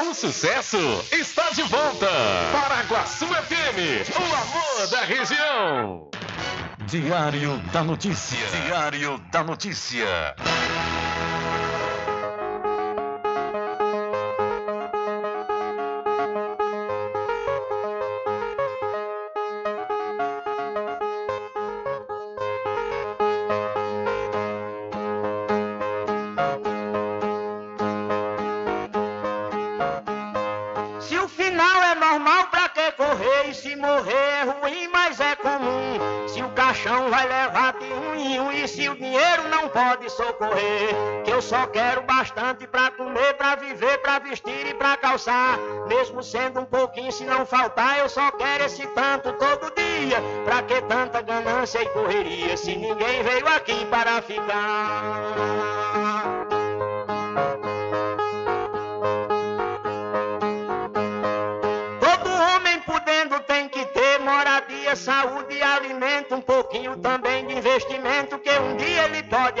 O sucesso está de volta. Paraguaçu FM, o amor da região. Diário da Notícia. Diário da Notícia. Socorrer. Que eu só quero bastante pra comer, pra viver, pra vestir e pra calçar. Mesmo sendo um pouquinho, se não faltar, eu só quero esse tanto todo dia. Pra que tanta ganância e correria, se ninguém veio aqui para ficar? Saúde e alimento, um pouquinho também de investimento que um dia ele pode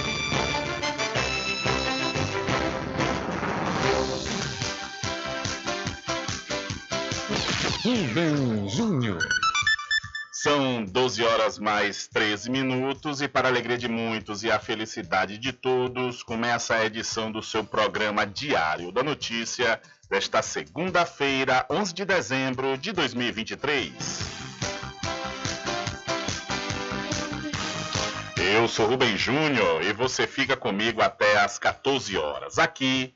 Rubem Júnior. São 12 horas mais 13 minutos e para a alegria de muitos e a felicidade de todos, começa a edição do seu programa Diário da Notícia desta segunda-feira, 11 de dezembro de 2023. Eu sou Rubem Júnior e você fica comigo até às 14 horas aqui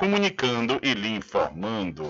comunicando e lhe informando.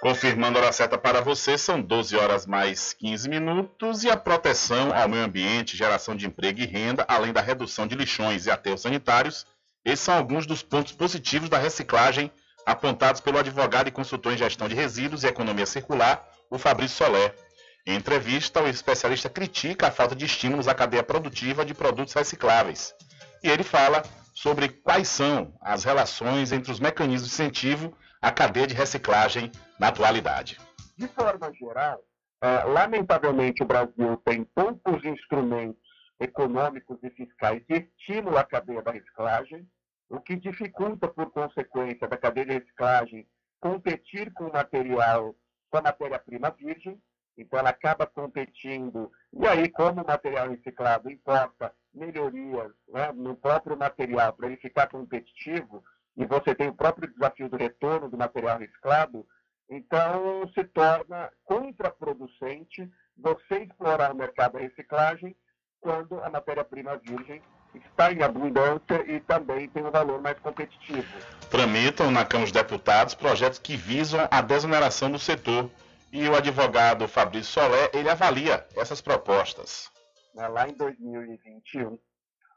Confirmando a hora certa para você, são 12 horas mais 15 minutos e a proteção ao meio ambiente, geração de emprego e renda, além da redução de lixões e aterros sanitários, esses são alguns dos pontos positivos da reciclagem apontados pelo advogado e consultor em gestão de resíduos e economia circular, o Fabrício Soler. Em entrevista, o especialista critica a falta de estímulos à cadeia produtiva de produtos recicláveis. E ele fala sobre quais são as relações entre os mecanismos de incentivo à cadeia de reciclagem na atualidade. De forma geral, uh, lamentavelmente o Brasil tem poucos instrumentos econômicos e fiscais de estímulo à cadeia da reciclagem, o que dificulta, por consequência, da cadeia de reciclagem competir com o material, com a matéria-prima virgem, então ela acaba competindo, e aí como o material reciclado importa melhorias né, no próprio material para ele ficar competitivo, e você tem o próprio desafio do retorno do material reciclado, então, se torna contraproducente você explorar o mercado da reciclagem quando a matéria-prima virgem está em abundância e também tem um valor mais competitivo. Tramitam na Câmara dos Deputados projetos que visam a desoneração do setor. E o advogado Fabrício Solé, ele avalia essas propostas. Lá em 2021,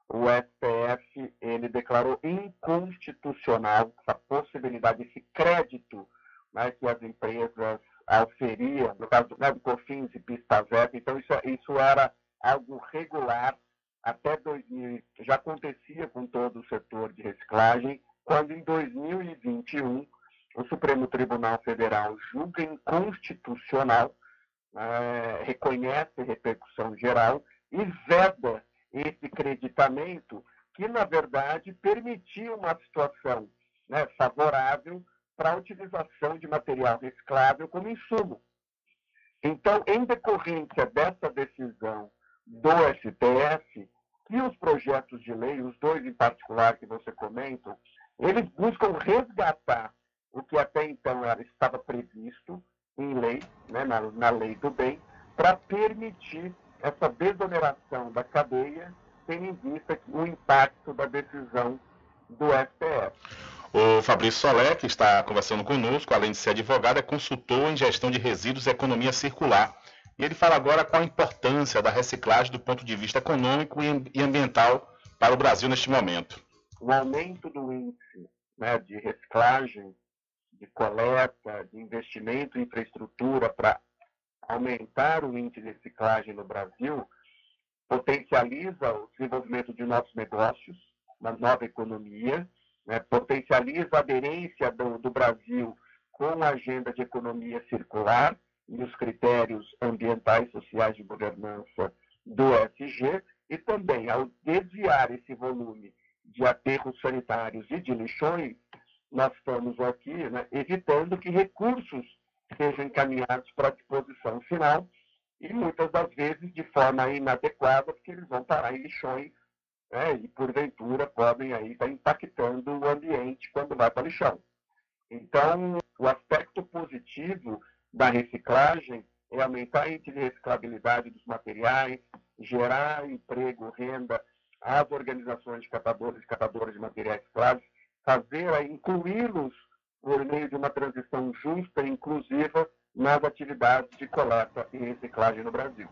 o STF ele declarou inconstitucional essa possibilidade, esse crédito né, que as empresas auferiam, no caso né, do COFINS e PIS-PASEP, então isso, isso era algo regular até 2000, já acontecia com todo o setor de reciclagem, quando em 2021 o Supremo Tribunal Federal julga inconstitucional, é, reconhece repercussão geral e veda esse creditamento que, na verdade, permitia uma situação né, favorável para a utilização de material reciclável como insumo. Então, em decorrência dessa decisão do STF, que os projetos de lei, os dois em particular que você comenta, eles buscam resgatar o que até então era, estava previsto em lei, né, na, na lei do bem, para permitir essa desoneração da cadeia, tendo em vista o impacto da decisão do STF. O Fabrício Solé, que está conversando conosco, além de ser advogado, é consultor em gestão de resíduos e economia circular. E ele fala agora qual a importância da reciclagem do ponto de vista econômico e ambiental para o Brasil neste momento. O aumento do índice né, de reciclagem, de coleta, de investimento em infraestrutura para aumentar o índice de reciclagem no Brasil, potencializa o desenvolvimento de novos negócios, uma nova economia, né, potencializa a aderência do, do Brasil com a agenda de economia circular e os critérios ambientais, sociais de governança do SG, e também ao desviar esse volume de aterros sanitários e de lixões, nós estamos aqui né, evitando que recursos sejam encaminhados para a disposição final e muitas das vezes de forma inadequada, porque eles vão parar em lixões né, e porventura podem aí estar impactando o ambiente quando vai para o lixão. Então, o aspecto positivo da reciclagem é aumentar a reciclabilidade dos materiais, gerar emprego, renda as organizações de catadores e catadoras de materiais recicláveis, fazer, incluí-los por meio de uma transição justa e inclusiva nas atividades de coleta e reciclagem no Brasil.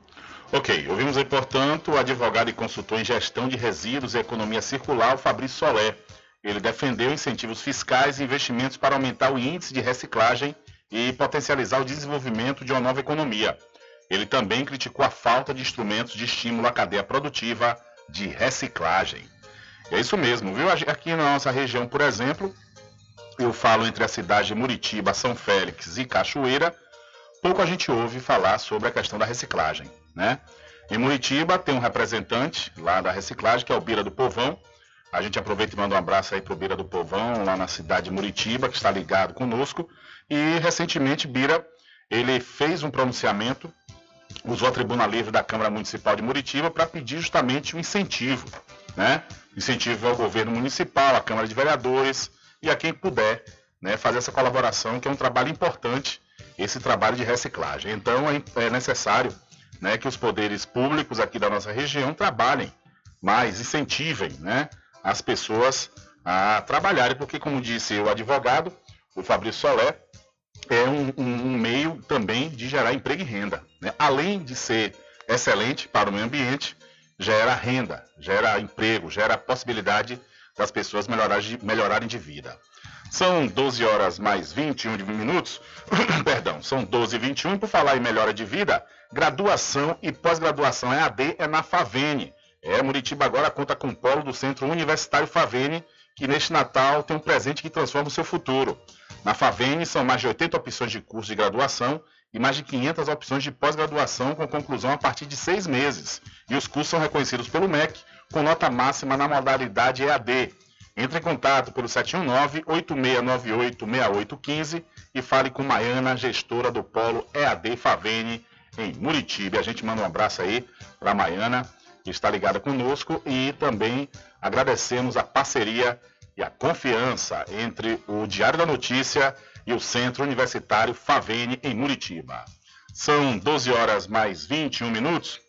Ok, ouvimos aí, portanto, o advogado e consultor em gestão de resíduos e economia circular, Fabrício Solé. Ele defendeu incentivos fiscais e investimentos para aumentar o índice de reciclagem e potencializar o desenvolvimento de uma nova economia. Ele também criticou a falta de instrumentos de estímulo à cadeia produtiva de reciclagem. É isso mesmo, viu? Aqui na nossa região, por exemplo, eu falo entre a cidade de Muritiba, São Félix e Cachoeira, pouco a gente ouve falar sobre a questão da reciclagem, né? Em Muritiba tem um representante lá da reciclagem, que é o Bira do Povão. A gente aproveita e manda um abraço aí pro Bira do Povão, lá na cidade de Muritiba, que está ligado conosco. E recentemente Bira, ele fez um pronunciamento, usou a tribuna livre da Câmara Municipal de Muritiba para pedir justamente um incentivo, né? Incentivo ao governo municipal, à Câmara de Vereadores e a quem puder, né, fazer essa colaboração, que é um trabalho importante esse trabalho de reciclagem. Então é, é necessário né, que os poderes públicos aqui da nossa região trabalhem mais, incentivem né, as pessoas a trabalharem, porque, como disse o advogado, o Fabrício Solé, é um, um, um meio também de gerar emprego e renda. Né? Além de ser excelente para o meio ambiente, gera renda, gera emprego, gera possibilidade das pessoas melhorarem, melhorarem de vida. São 12 horas mais 21 minutos. Perdão, são 12 e 21. Por falar em melhora de vida, graduação e pós-graduação EAD é na Favene. É, Muritiba agora conta com o polo do Centro Universitário Favene, que neste Natal tem um presente que transforma o seu futuro. Na Favene são mais de 80 opções de curso de graduação e mais de 500 opções de pós-graduação com conclusão a partir de seis meses. E os cursos são reconhecidos pelo MEC com nota máxima na modalidade EAD. Entre em contato pelo 719-8698-6815 e fale com Maiana, gestora do Polo EAD Favene, em Muritiba. A gente manda um abraço aí para Maiana, que está ligada conosco, e também agradecemos a parceria e a confiança entre o Diário da Notícia e o Centro Universitário Favene, em Muritiba. São 12 horas mais 21 minutos.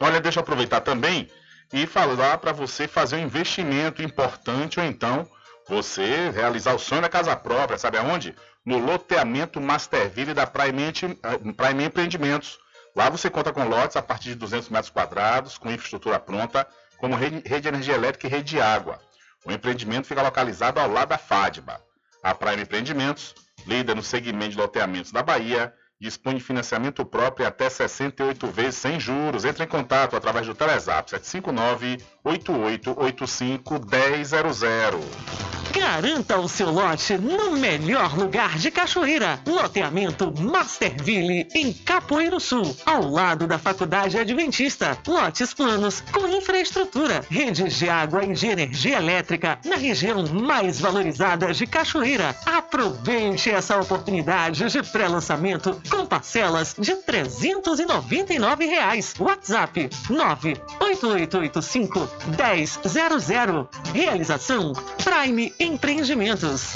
Olha, deixa eu aproveitar também e falar para você fazer um investimento importante ou então você realizar o sonho da casa própria, sabe aonde? No loteamento Masterville da Prime, eh, Empreendimentos. Lá você conta com lotes a partir de 200 metros quadrados, com infraestrutura pronta, como rede de energia elétrica e rede de água. O empreendimento fica localizado ao lado da FADBA. A Prime Empreendimentos, líder no segmento de loteamentos da Bahia, dispõe de financiamento próprio até 68 vezes sem juros. Entre em contato através do Telezap 759 8885 1000. Garanta o seu lote no melhor lugar de Cachoeira. Loteamento Masterville, em Capoeiro Sul, ao lado da Faculdade Adventista. Lotes planos com infraestrutura, redes de água e de energia elétrica na região mais valorizada de Cachoeira. Aproveite essa oportunidade de pré-lançamento com parcelas de 399 reais. WhatsApp 98885 1000. Realização Prime Empreendimentos.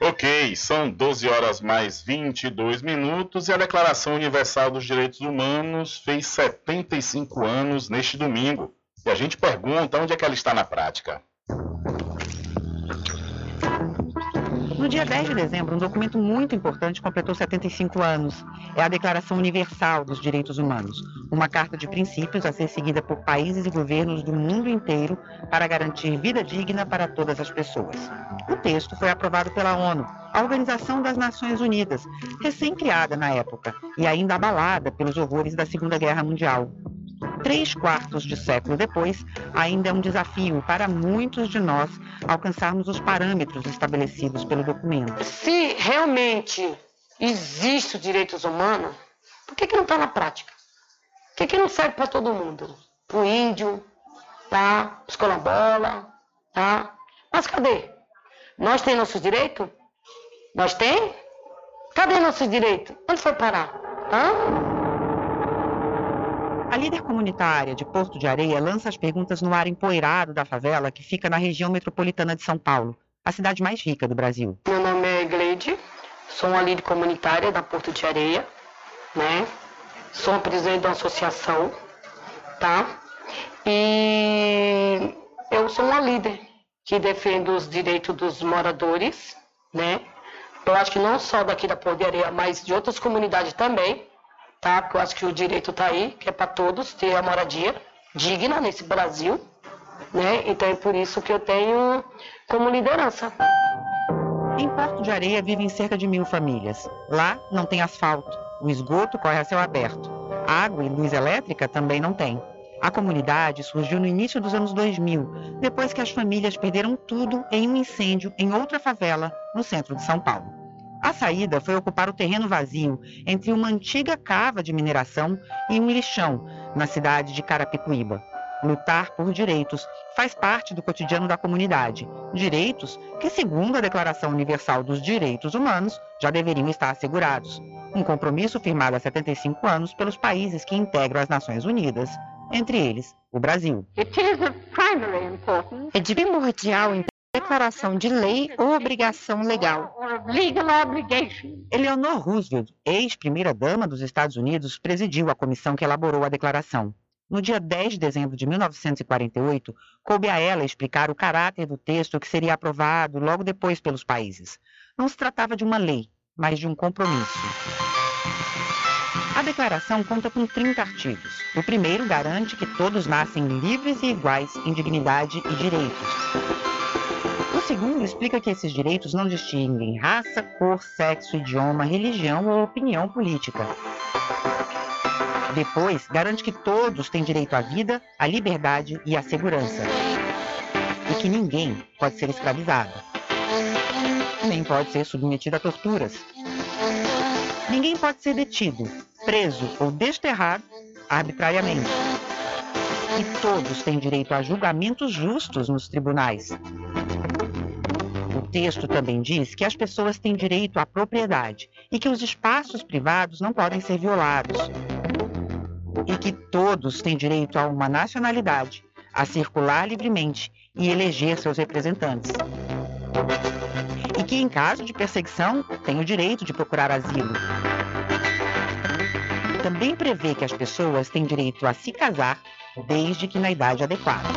Ok, são 12 horas mais 22 minutos e a Declaração Universal dos Direitos Humanos fez 75 anos neste domingo. E a gente pergunta onde é que ela está na prática. No dia 10 de dezembro, um documento muito importante completou 75 anos. É a Declaração Universal dos Direitos Humanos, uma carta de princípios a ser seguida por países e governos do mundo inteiro para garantir vida digna para todas as pessoas. O texto foi aprovado pela ONU, a Organização das Nações Unidas, recém-criada na época e ainda abalada pelos horrores da Segunda Guerra Mundial três quartos de século depois, ainda é um desafio para muitos de nós alcançarmos os parâmetros estabelecidos pelo documento. Se realmente existe os direitos humanos, por que, que não está na prática? Por que, que não serve para todo mundo? Para o índio, tá? os colombola, tá? Mas cadê? Nós temos nossos direitos? Nós tem? Cadê nossos direitos? Onde foi parar? Hã? A líder comunitária de Porto de Areia lança as perguntas no ar empoeirado da favela que fica na região metropolitana de São Paulo, a cidade mais rica do Brasil. Meu nome é Gleide, sou uma líder comunitária da Porto de Areia, né? Sou presidente de uma associação tá? E eu sou uma líder que defende os direitos dos moradores, né? Eu acho que não só daqui da Poderia, mas de outras comunidades também, tá? Porque eu acho que o direito está aí, que é para todos ter a moradia digna nesse Brasil, né? Então é por isso que eu tenho como liderança. Em Porto de Areia vivem cerca de mil famílias. Lá não tem asfalto, o esgoto corre a céu aberto. Água e luz elétrica também não tem. A comunidade surgiu no início dos anos 2000, depois que as famílias perderam tudo em um incêndio em outra favela no centro de São Paulo. A saída foi ocupar o terreno vazio entre uma antiga cava de mineração e um lixão na cidade de Carapicuíba. Lutar por direitos faz parte do cotidiano da comunidade. Direitos que, segundo a Declaração Universal dos Direitos Humanos, já deveriam estar assegurados. Um compromisso firmado há 75 anos pelos países que integram as Nações Unidas, entre eles o Brasil. É de primordial declaração de lei ou obrigação legal. Eleanor Roosevelt, ex-primeira-dama dos Estados Unidos, presidiu a comissão que elaborou a declaração. No dia 10 de dezembro de 1948, coube a ela explicar o caráter do texto que seria aprovado logo depois pelos países. Não se tratava de uma lei, mas de um compromisso. A declaração conta com 30 artigos. O primeiro garante que todos nascem livres e iguais em dignidade e direitos. O segundo explica que esses direitos não distinguem raça, cor, sexo, idioma, religião ou opinião política. Depois, garante que todos têm direito à vida, à liberdade e à segurança. E que ninguém pode ser escravizado. Nem pode ser submetido a torturas. Ninguém pode ser detido, preso ou desterrado arbitrariamente. E todos têm direito a julgamentos justos nos tribunais. Texto também diz que as pessoas têm direito à propriedade e que os espaços privados não podem ser violados e que todos têm direito a uma nacionalidade, a circular livremente e eleger seus representantes. E que, em caso de perseguição, têm o direito de procurar asilo. Também prevê que as pessoas têm direito a se casar desde que na idade adequada.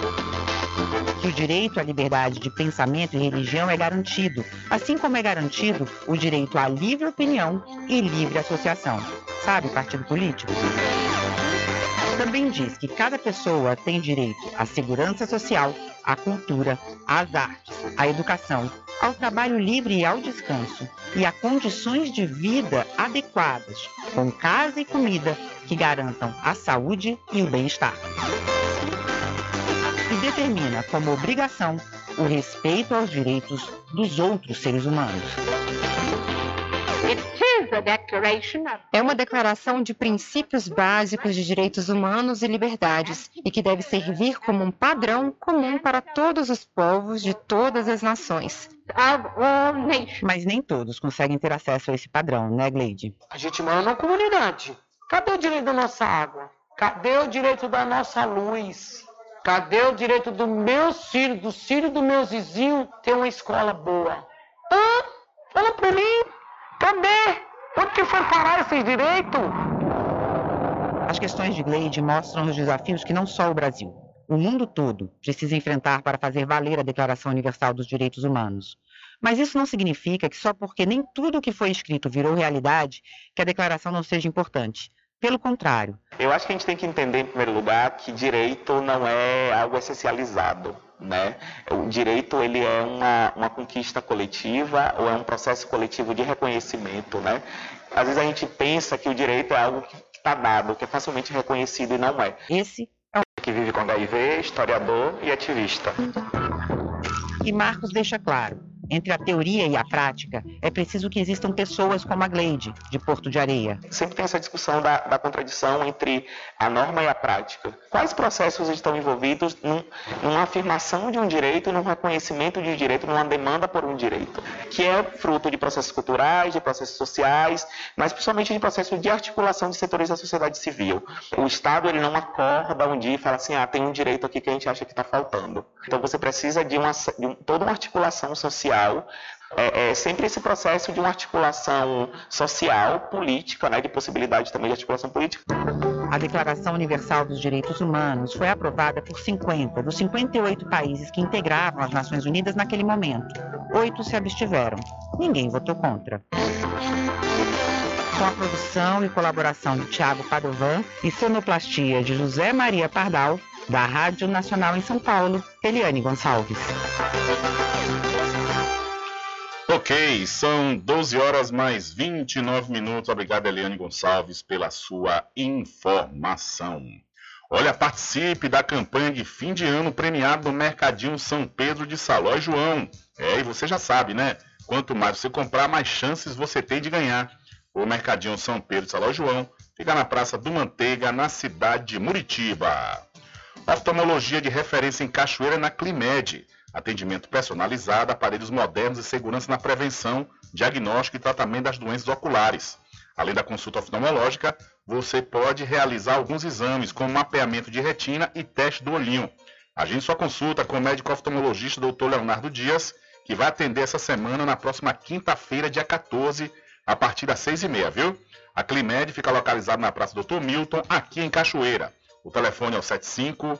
Que o direito à liberdade de pensamento e religião é garantido, assim como é garantido o direito à livre opinião e livre associação. Sabe, partido político? Também diz que cada pessoa tem direito à segurança social, à cultura, às artes, à educação, ao trabalho livre e ao descanso, e a condições de vida adequadas, com casa e comida que garantam a saúde e o bem-estar. Determina como obrigação o respeito aos direitos dos outros seres humanos. É uma declaração de princípios básicos de direitos humanos e liberdades e que deve servir como um padrão comum para todos os povos de todas as nações. Mas nem todos conseguem ter acesso a esse padrão, né, Gleide? A gente mora numa comunidade. Cadê o direito da nossa água? Cadê o direito da nossa luz? Cadê o direito do meu filho, do filho do meu vizinho ter uma escola boa? Hã? Fala pra mim. Cadê? Onde que foi parar esse direito? As questões de Gleide mostram os desafios que não só o Brasil, o mundo todo precisa enfrentar para fazer valer a Declaração Universal dos Direitos Humanos. Mas isso não significa que só porque nem tudo o que foi escrito virou realidade, que a declaração não seja importante. Pelo contrário. Eu acho que a gente tem que entender, em primeiro lugar, que direito não é algo essencializado. Né? O direito ele é uma, uma conquista coletiva ou é um processo coletivo de reconhecimento. Né? Às vezes a gente pensa que o direito é algo que está dado, que é facilmente reconhecido e não é. Esse é o que vive com HIV, historiador e ativista. E Marcos deixa claro, entre a teoria e a prática, é preciso que existam pessoas como a Gleide, de Porto de Areia. Sempre tem essa discussão da, da contradição entre a norma e a prática. Quais processos estão envolvidos num, numa afirmação de um direito, num reconhecimento de um direito, numa demanda por um direito, que é fruto de processos culturais, de processos sociais, mas principalmente de processos de articulação de setores da sociedade civil. O Estado ele não acorda um dia e fala assim, ah, tem um direito aqui que a gente acha que está faltando. Então você precisa de, uma, de um, toda uma articulação social é, é, sempre esse processo de uma articulação social, política, né, de possibilidade também de articulação política. A Declaração Universal dos Direitos Humanos foi aprovada por 50 dos 58 países que integravam as Nações Unidas naquele momento. Oito se abstiveram. Ninguém votou contra com a produção e colaboração de Tiago Padovan e sonoplastia de José Maria Pardal, da Rádio Nacional em São Paulo, Eliane Gonçalves. Ok, são 12 horas mais 29 minutos. Obrigado, Eliane Gonçalves, pela sua informação. Olha, participe da campanha de fim de ano premiado no Mercadinho São Pedro de Saló e João. É, e você já sabe, né? Quanto mais você comprar, mais chances você tem de ganhar. O Mercadinho São Pedro de Saló e João fica na Praça do Manteiga, na cidade de Muritiba. Oftalmologia de referência em Cachoeira na Climed. Atendimento personalizado, aparelhos modernos e segurança na prevenção, diagnóstico e tratamento das doenças oculares. Além da consulta oftalmológica, você pode realizar alguns exames, como mapeamento de retina e teste do olhinho. Agende sua consulta com o médico oftalmologista Dr. Leonardo Dias, que vai atender essa semana na próxima quinta-feira, dia 14, a partir das 6h30, viu? A Climed fica localizada na Praça Dr. Milton, aqui em Cachoeira. O telefone é o 75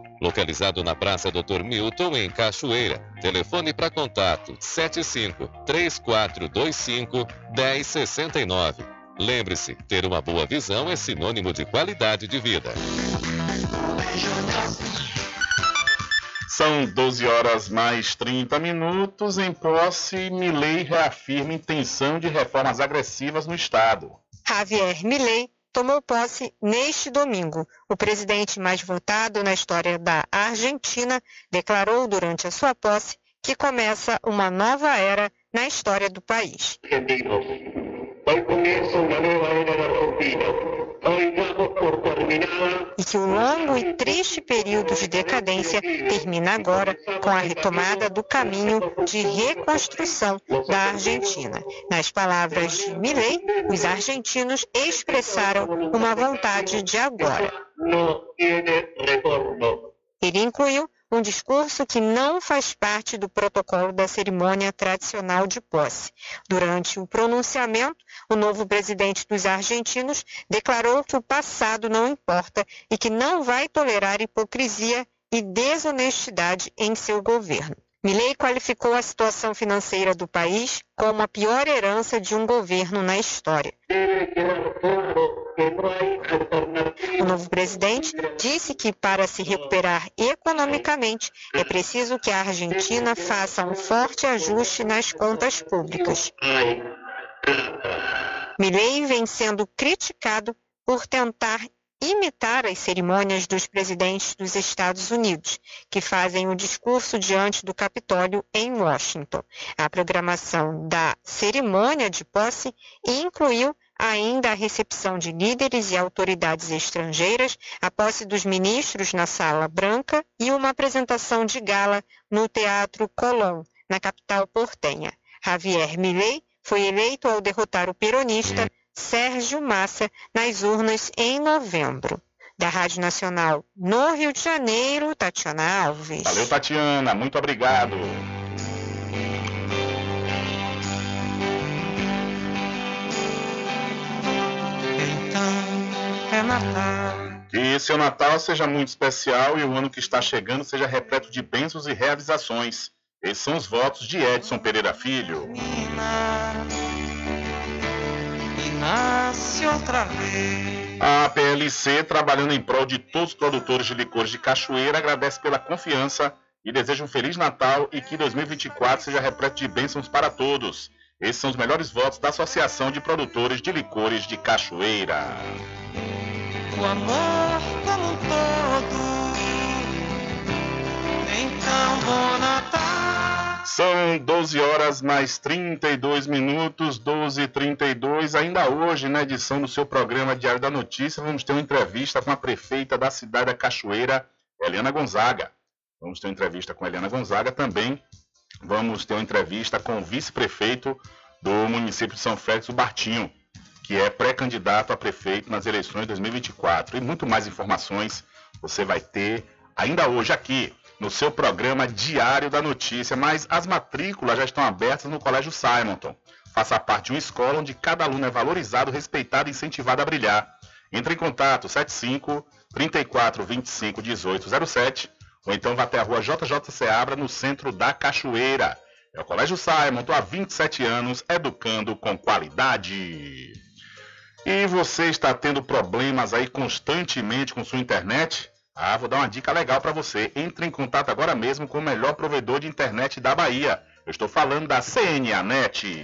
localizado na Praça Dr. Milton, em Cachoeira. Telefone para contato 75 3425 1069. Lembre-se, ter uma boa visão é sinônimo de qualidade de vida. São 12 horas mais 30 minutos. Em posse, Milley reafirma intenção de reformas agressivas no Estado. Javier Milley tomou posse neste domingo. O presidente mais votado na história da Argentina declarou durante a sua posse que começa uma nova era na história do país. E que o longo e triste período de decadência termina agora com a retomada do caminho de reconstrução da Argentina. Nas palavras de Milei, os argentinos expressaram uma vontade de agora. Ele incluiu um discurso que não faz parte do protocolo da cerimônia tradicional de posse. Durante o pronunciamento, o novo presidente dos argentinos declarou que o passado não importa e que não vai tolerar hipocrisia e desonestidade em seu governo. Milley qualificou a situação financeira do país como a pior herança de um governo na história. O novo presidente disse que para se recuperar economicamente é preciso que a Argentina faça um forte ajuste nas contas públicas. Milley vem sendo criticado por tentar imitar as cerimônias dos presidentes dos Estados Unidos, que fazem o discurso diante do Capitólio em Washington. A programação da cerimônia de posse incluiu ainda a recepção de líderes e autoridades estrangeiras, a posse dos ministros na Sala Branca e uma apresentação de gala no Teatro Colón, na capital portenha. Javier Milei foi eleito ao derrotar o peronista Sérgio Massa nas urnas em novembro. Da Rádio Nacional no Rio de Janeiro, Tatiana Alves. Valeu, Tatiana. Muito obrigado. Então, é Natal. Que seu Natal seja muito especial e o ano que está chegando seja repleto de bênçãos e realizações. Esses são os votos de Edson Pereira Filho. Nasce outra vez. A PLC, trabalhando em prol de todos os produtores de licores de cachoeira, agradece pela confiança e deseja um Feliz Natal e que 2024 seja repleto de bênçãos para todos. Esses são os melhores votos da Associação de Produtores de Licores de Cachoeira. O amor como um todo. Então, bom Natal. São 12 horas mais 32 minutos, 12 e 32. Ainda hoje, na edição do seu programa Diário da Notícia, vamos ter uma entrevista com a prefeita da cidade da Cachoeira, Helena Gonzaga. Vamos ter uma entrevista com Helena Gonzaga também vamos ter uma entrevista com o vice-prefeito do município de São Félix, o Bartinho, que é pré-candidato a prefeito nas eleições de 2024. E muito mais informações você vai ter ainda hoje aqui no seu programa Diário da Notícia. Mas as matrículas já estão abertas no Colégio Simonton. Faça parte de uma escola onde cada aluno é valorizado, respeitado e incentivado a brilhar. Entre em contato 75 34 25 18 07 ou então vá até a rua JJ Seabra, no centro da Cachoeira. É o Colégio Simon, há 27 anos educando com qualidade. E você está tendo problemas aí constantemente com sua internet? Ah, vou dar uma dica legal para você. Entre em contato agora mesmo com o melhor provedor de internet da Bahia. Eu estou falando da CNA Net.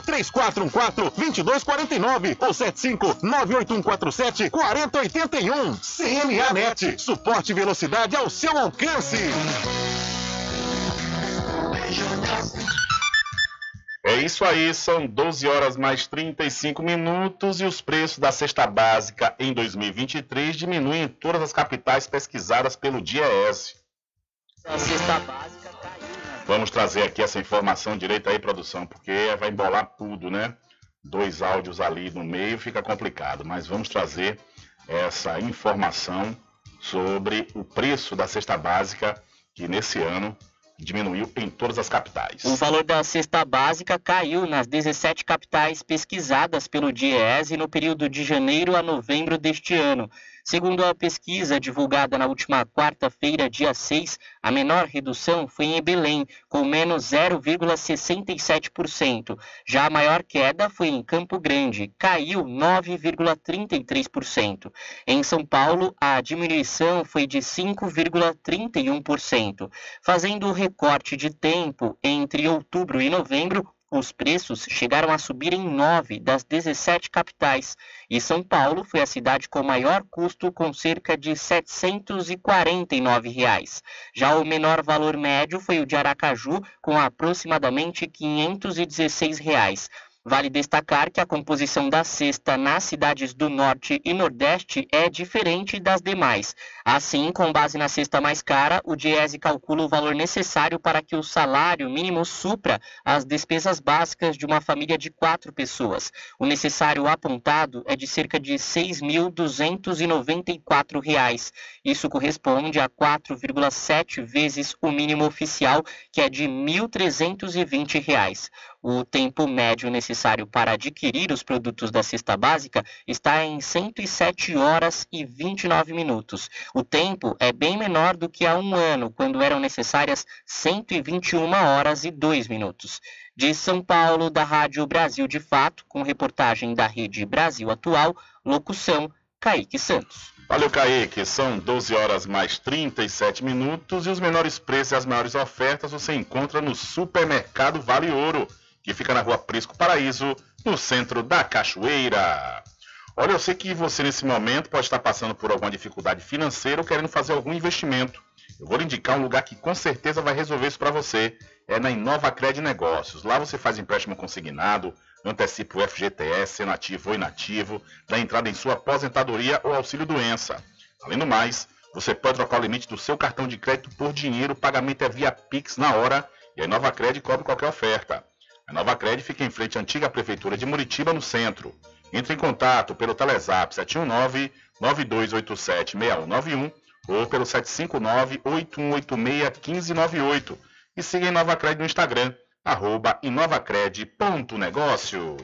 3414 2249 ou 75 98147 4081. CNA Net, suporte e velocidade ao seu alcance. É isso aí, são 12 horas mais 35 minutos e os preços da cesta básica em 2023 diminuem em todas as capitais pesquisadas pelo DIEESE. A cesta básica? Vamos trazer aqui essa informação direito aí, produção, porque vai embolar tudo, né? Dois áudios ali no meio fica complicado, mas vamos trazer essa informação sobre o preço da cesta básica que nesse ano diminuiu em todas as capitais. O valor da cesta básica caiu nas 17 capitais pesquisadas pelo DIEESE no período de janeiro a novembro deste ano. Segundo a pesquisa divulgada na última quarta-feira, dia 6, a menor redução foi em Belém, com menos 0,67%. Já a maior queda foi em Campo Grande, caiu 9,33%. Em São Paulo, a diminuição foi de 5,31%. Fazendo o recorte de tempo entre outubro e novembro, os preços chegaram a subir em nove das 17 capitais, e São Paulo foi a cidade com maior custo, com cerca de 749 reais. Já o menor valor médio foi o de Aracaju, com aproximadamente 516 reais. Vale destacar que a composição da cesta nas cidades do Norte e Nordeste é diferente das demais. Assim, com base na cesta mais cara, o Diese calcula o valor necessário para que o salário mínimo supra as despesas básicas de uma família de quatro pessoas. O necessário apontado é de cerca de R$ 6.294. Isso corresponde a 4,7 vezes o mínimo oficial, que é de R$ 1.320. O tempo médio necessário para adquirir os produtos da cesta básica está em 107 horas e 29 minutos. O tempo é bem menor do que há um ano, quando eram necessárias 121 horas e 2 minutos. De São Paulo, da Rádio Brasil de Fato, com reportagem da Rede Brasil Atual, locução Kaique Santos. Valeu, Kaique. São 12 horas mais 37 minutos e os menores preços e as maiores ofertas você encontra no Supermercado Vale Ouro que fica na rua Prisco Paraíso, no centro da Cachoeira. Olha, eu sei que você nesse momento pode estar passando por alguma dificuldade financeira ou querendo fazer algum investimento. Eu vou lhe indicar um lugar que com certeza vai resolver isso para você. É na Inova Cred Negócios. Lá você faz empréstimo consignado, antecipa o FGTS, sendo ativo ou inativo, dá entrada em sua aposentadoria ou auxílio doença. Além do mais, você pode trocar o limite do seu cartão de crédito por dinheiro, o pagamento é via Pix na hora e a Inova Cred cobre qualquer oferta. A Nova Cred fica em frente à antiga Prefeitura de Muritiba, no centro. Entre em contato pelo Telezap 719-9287-6191 ou pelo 759-8186-1598 e siga a Nova Cred no Instagram, arroba inovacred.negócios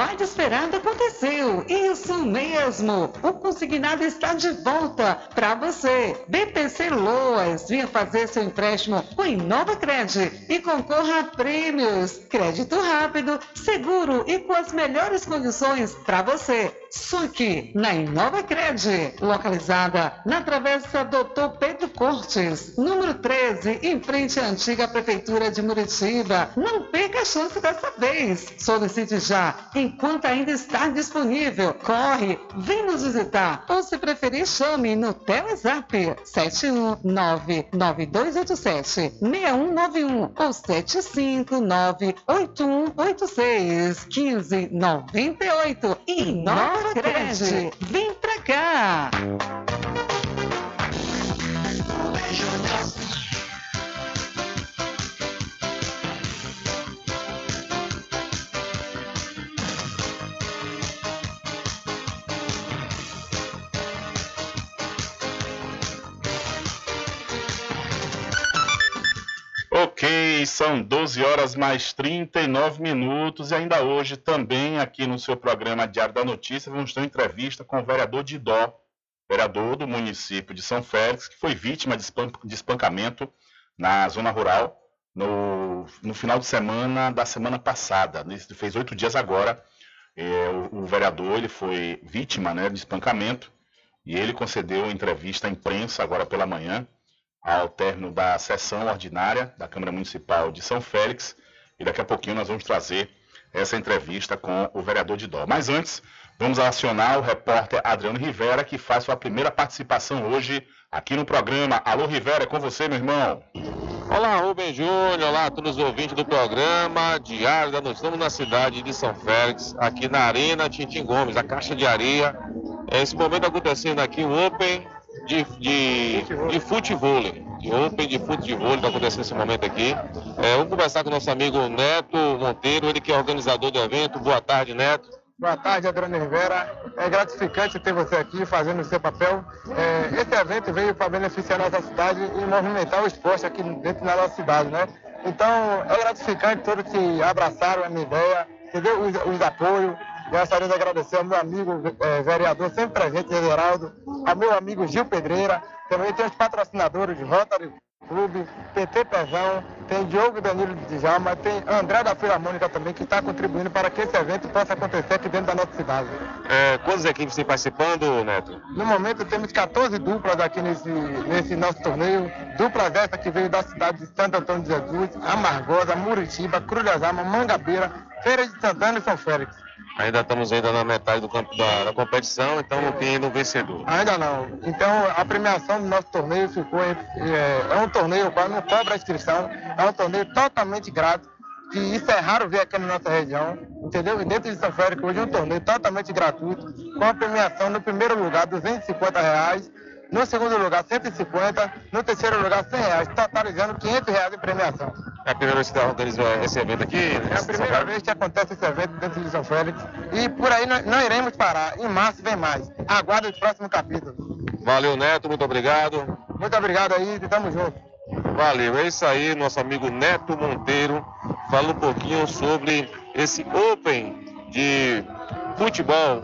mais esperado aconteceu. Isso mesmo. O consignado está de volta para você. BPC Loas, venha fazer seu empréstimo com Inova Cred e concorra a prêmios. Crédito rápido, seguro e com as melhores condições para você. Só que na Inovacred, localizada na Travessa Doutor Pedro Cortes, número 13, em frente à antiga Prefeitura de Muritiba. Não perca a chance dessa vez. Solicite já, enquanto ainda está disponível. Corre, vem nos visitar ou se preferir, chame no Telezap 71992876191 ou 75981861598 e 9 Tarracred, vem pra cá! São 12 horas mais 39 minutos e ainda hoje também aqui no seu programa Diário da Notícia vamos ter uma entrevista com o vereador Didó, vereador do município de São Félix, que foi vítima de, espan de espancamento na zona rural no, no, final de semana da semana passada. Fez oito dias agora. É, o, o, vereador ele foi vítima né, de espancamento e ele concedeu entrevista à imprensa agora pela manhã ao término da sessão ordinária da Câmara Municipal de São Félix. E daqui a pouquinho nós vamos trazer essa entrevista com o vereador de Dó. Mas antes, vamos acionar o repórter Adriano Rivera, que faz sua primeira participação hoje aqui no programa. Alô, Rivera, é com você, meu irmão. Olá, Rubem Júnior, olá a todos os ouvintes do programa Diário da Noite. Estamos na cidade de São Félix, aqui na Arena Tintim Gomes, a Caixa de Areia. Esse momento acontecendo aqui o Open de, de, de futebol, de Open de futebol, está acontecendo nesse momento aqui. É, vamos conversar com o nosso amigo Neto Monteiro, ele que é organizador do evento. Boa tarde, Neto. Boa tarde, Adriano Rivera. É gratificante ter você aqui fazendo o seu papel. É, esse evento veio para beneficiar nossa cidade e movimentar o esporte aqui dentro da nossa cidade, né? Então, é gratificante todos que abraçaram a minha ideia, entendeu? Os, os apoios, Gostaria de agradecer ao meu amigo é, vereador, sempre presente, Geraldo, ao meu amigo Gil Pedreira, também tem os patrocinadores de Rotary Clube, PT Pezão, tem Diogo Danilo de Djalma, tem André da Filarmônica também, que está contribuindo para que esse evento possa acontecer aqui dentro da nossa cidade. É, quantas equipes têm participando, Neto? No momento temos 14 duplas aqui nesse, nesse nosso torneio, duplas essa que veio da cidade de Santo Antônio de Jesus, Amargosa, Muritiba, Cruz das Almas, Mangabeira, Feira de Santana e São Félix. Ainda estamos ainda na metade do campo da, da competição, então não tem ainda um vencedor. Ainda não. Então a premiação do nosso torneio ficou é, é um torneio qual não cobra inscrição, é um torneio totalmente grátis, que isso é raro ver aqui na nossa região, entendeu? E dentro de São Félix hoje é um torneio totalmente gratuito, com a premiação no primeiro lugar 250 reais no segundo lugar, 150. No terceiro lugar, 100 reais, totalizando 500 reais em premiação. É a primeira vez que você organiza esse evento aqui? É a primeira vez que acontece esse evento dentro de São Félix. E por aí não, não iremos parar. Em março vem mais. Aguarde o próximo capítulo. Valeu, Neto. Muito obrigado. Muito obrigado aí e tamo junto. Valeu. É isso aí, nosso amigo Neto Monteiro. Fala um pouquinho sobre esse Open de futebol,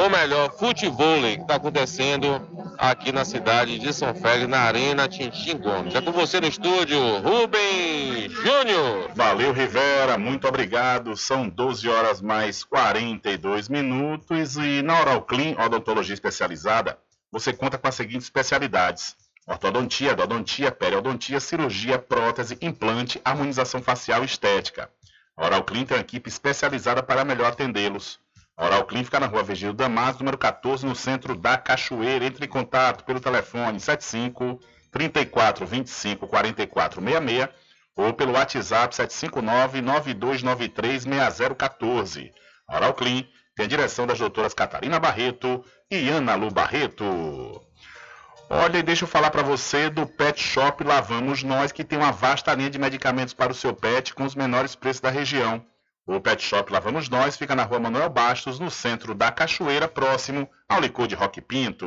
ou melhor, futebol que está acontecendo aqui na cidade de São Félix, na Arena Tintim Gomes. É com você no estúdio, Rubem Júnior. Valeu, Rivera, muito obrigado. São 12 horas mais 42 minutos e na Oral Clean, odontologia especializada, você conta com as seguintes especialidades. Ortodontia, odontia, periodontia, cirurgia, prótese, implante, harmonização facial e estética. A Oral Clean tem uma equipe especializada para melhor atendê-los. A Oral Clean fica na rua Virgílio Damasio, número 14, no centro da Cachoeira. Entre em contato pelo telefone 75 34 25 44 66 ou pelo WhatsApp 759 9293 6014. A Oral Clean tem a direção das doutoras Catarina Barreto e Ana Lu Barreto. Olha, e deixa eu falar para você do Pet Shop Lavamos Nós, que tem uma vasta linha de medicamentos para o seu pet com os menores preços da região. O Pet Shop Lá Vamos Nós fica na rua Manuel Bastos, no centro da Cachoeira, próximo ao licor de Rock Pinto.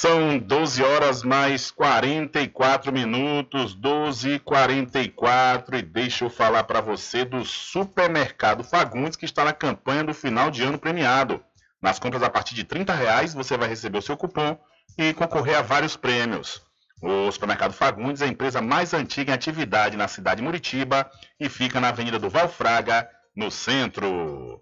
São 12 horas mais 44 minutos, 12 e 44 e deixa eu falar para você do Supermercado Fagundes que está na campanha do final de ano premiado. Nas compras a partir de 30 reais você vai receber o seu cupom e concorrer a vários prêmios. O Supermercado Fagundes é a empresa mais antiga em atividade na cidade de Muritiba e fica na Avenida do Valfraga, no centro.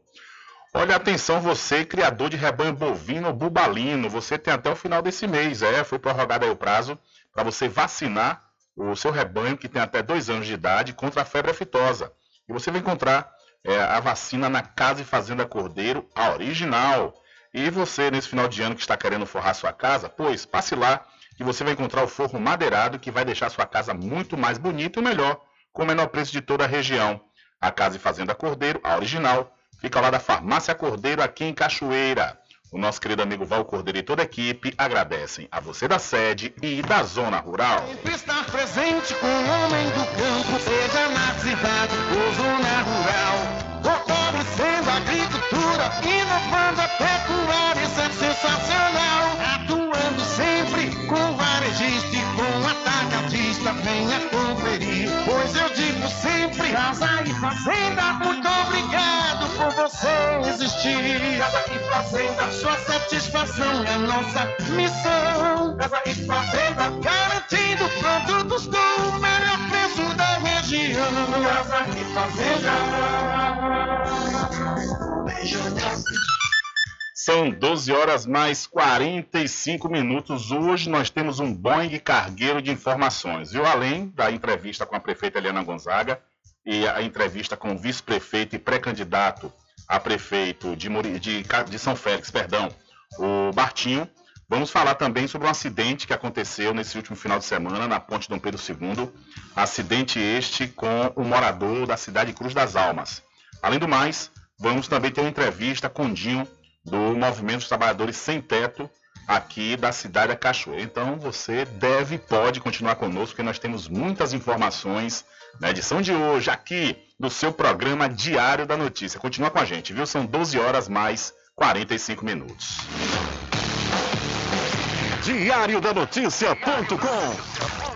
Olha, atenção você, criador de rebanho bovino bubalino, você tem até o final desse mês, é, foi prorrogado aí o prazo para você vacinar o seu rebanho que tem até dois anos de idade contra a febre aftosa. E você vai encontrar é, a vacina na Casa e Fazenda Cordeiro, a original. E você, nesse final de ano que está querendo forrar sua casa, pois passe lá e você vai encontrar o forro madeirado que vai deixar sua casa muito mais bonita e melhor, com o menor preço de toda a região. A Casa e Fazenda Cordeiro, a original, fica lá da Farmácia Cordeiro, aqui em Cachoeira. O nosso querido amigo Val Cordeiro e toda a equipe agradecem a você da sede e da zona rural. Sempre estar presente com o homem do campo, seja na cidade ou zona rural. Fortalecendo a agricultura, inovando a pecuária, isso é sensacional. Digo sempre, casa e fazenda, muito obrigado por você existir. Casa e fazenda, sua satisfação é nossa missão. Casa e fazenda, garantindo produtos com o melhor preço da região. Casa e fazenda. São 12 horas mais 45 minutos. Hoje nós temos um Boeing cargueiro de informações, viu? Além da entrevista com a prefeita Eliana Gonzaga e a entrevista com o vice-prefeito e pré-candidato a prefeito de, Muri- de de São Félix, perdão, o Bartinho. Vamos falar também sobre um acidente que aconteceu nesse último final de semana na ponte Dom Pedro II. Acidente este com o morador da cidade de Cruz das Almas. Além do mais, vamos também ter uma entrevista com Dinho, do Movimento dos Trabalhadores Sem Teto, aqui da cidade da Cachoeira. Então você deve pode continuar conosco, porque nós temos muitas informações na edição de hoje, aqui do seu programa Diário da Notícia. Continua com a gente, viu? São 12 horas mais 45 minutos. Diário da Notícia.com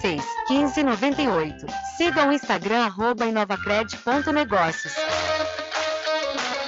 86 15 98. Siga o Instagram arroba inovacred.negócios.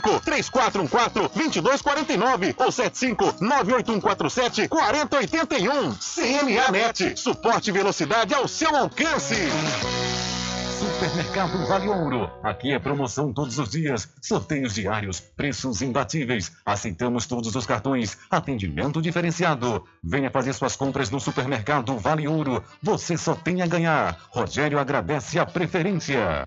3414 2249 ou 75 98147 4081. CNAnet, suporte e velocidade ao seu alcance. Supermercado Vale Ouro. Aqui é promoção todos os dias, sorteios diários, preços imbatíveis. Aceitamos todos os cartões, atendimento diferenciado. Venha fazer suas compras no Supermercado Vale Ouro. Você só tem a ganhar. Rogério agradece a preferência.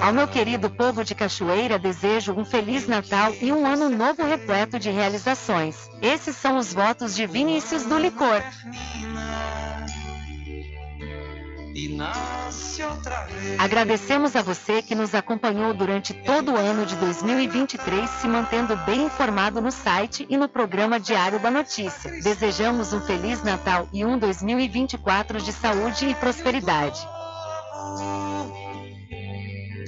Ao meu querido povo de Cachoeira, desejo um Feliz Natal e um ano novo repleto de realizações. Esses são os votos de Vinícius do Licor. Agradecemos a você que nos acompanhou durante todo o ano de 2023, se mantendo bem informado no site e no programa Diário da Notícia. Desejamos um Feliz Natal e um 2024 de saúde e prosperidade.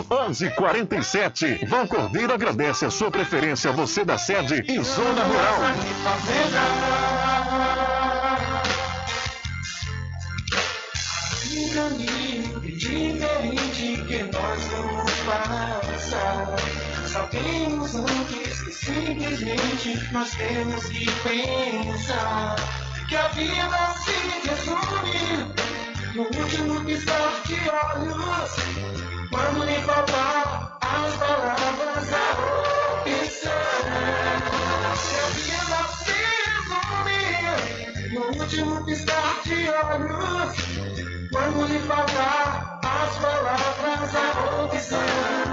1147. Vão Cordeiro agradece a sua preferência, você da sede e zona rural. Diferente que nós vamos passar. Sabemos antes que simplesmente nós temos que pensar que a vida se resume no último piscar de olhos. Quando lhe faltar as palavras, a opção. Que a vida se no último piscar de olhos. Quando lhe faltar as palavras, a opção.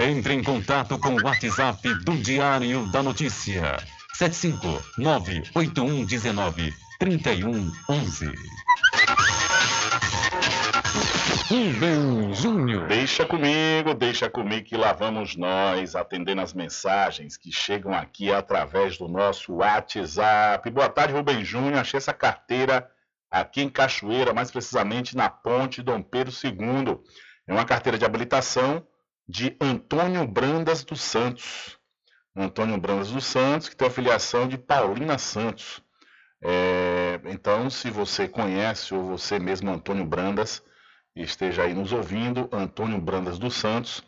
Entre em contato com o WhatsApp do Diário da Notícia. 759-8119-3111. Rubem Júnior. Deixa comigo, deixa comigo que lá vamos nós atendendo as mensagens que chegam aqui através do nosso WhatsApp. Boa tarde, Rubem Júnior. Achei essa carteira aqui em Cachoeira, mais precisamente na Ponte Dom Pedro II. É uma carteira de habilitação de Antônio Brandas dos Santos. Antônio Brandas dos Santos, que tem a filiação de Paulina Santos. É, então, se você conhece ou você mesmo, Antônio Brandas, esteja aí nos ouvindo, Antônio Brandas dos Santos,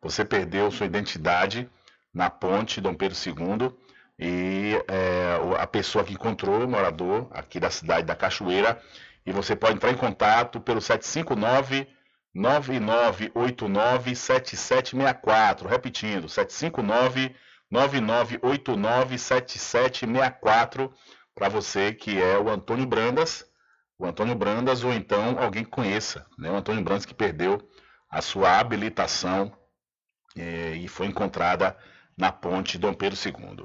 você perdeu sua identidade na ponte Dom Pedro II e é, a pessoa que encontrou, o morador aqui da cidade da Cachoeira, e você pode entrar em contato pelo 759 9989-7764. Repetindo, 759-9989-7764. Para você que é o Antônio Brandas, o Antônio Brandas ou então alguém que conheça, né? O Antônio Brandas que perdeu a sua habilitação eh, e foi encontrada na ponte Dom Pedro II.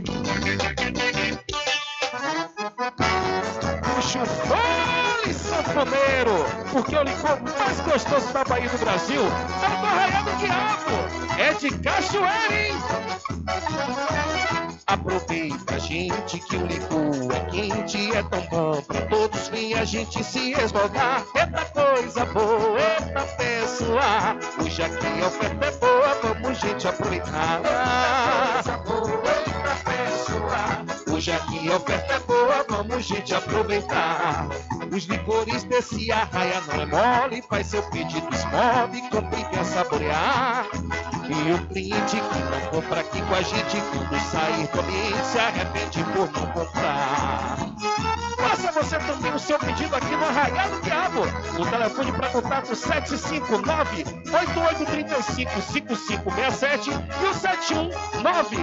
Fole, sanfoneiro! Porque o licor mais gostoso da Bahia do Brasil é do Arraial do Diabo! É de cachoeira, hein? Aproveita, gente, que o licor é quente, é tão bom pra todos vir a gente se esmogar. Eita coisa boa, eita pessoa! Hoje aqui a oferta é boa, vamos, gente, aproveitar. Eita coisa boa, eita pessoa! Hoje aqui a oferta é boa, vamos, gente, aproveitar. Os licores desse arraia não é mole, faz seu pedido, esmove, compre e quer saborear. E o cliente que não compra aqui com a gente, quando sair do ambiente, se arrepende por não comprar. Faça você também o seu pedido aqui no Arraial do Diabo. O telefone para contato 759 8835 5567 e o 719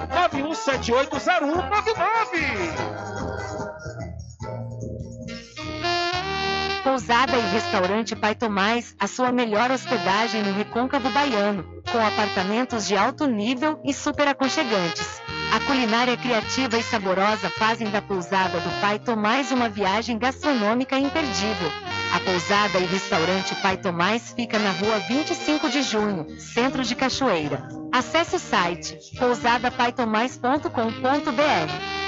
Pousada e Restaurante Pai Tomás, a sua melhor hospedagem no Recôncavo Baiano, com apartamentos de alto nível e super aconchegantes. A culinária criativa e saborosa fazem da pousada do Pai Tomás uma viagem gastronômica imperdível. A pousada e restaurante Pai Tomás fica na rua 25 de junho, centro de Cachoeira. Acesse o site pousadapaitomais.com.br.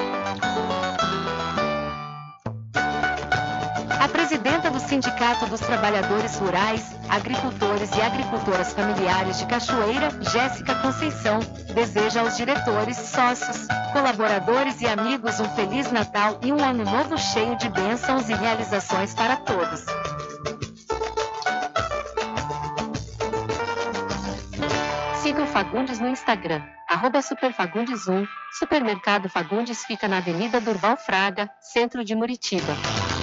A presidenta do Sindicato dos Trabalhadores Rurais, Agricultores e Agricultoras Familiares de Cachoeira, Jéssica Conceição, deseja aos diretores, sócios, colaboradores e amigos um Feliz Natal e um Ano Novo cheio de bênçãos e realizações para todos. Siga o Fagundes no Instagram, arroba Superfagundes1. Supermercado Fagundes fica na Avenida Durval Fraga, centro de Muritiba.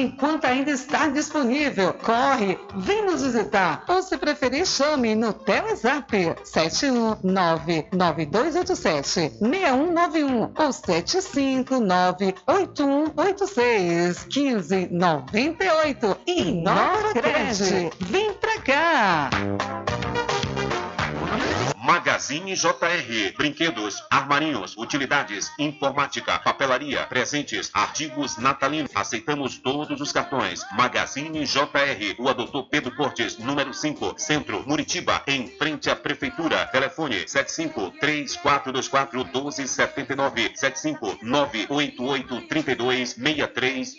enquanto ainda está disponível. Corre, vem nos visitar. Ou se preferir, chame no Telezap 7199287-6191 ou 7598186-1598. Inova Cred, vem pra cá! Magazine JR. Brinquedos, armarinhos, utilidades, informática, papelaria, presentes, artigos natalinos. Aceitamos todos os cartões. Magazine JR. Rua Doutor Pedro Cortes, número 5, Centro, Muritiba, em frente à Prefeitura. Telefone 75 3424 1279 75 988 32 6396.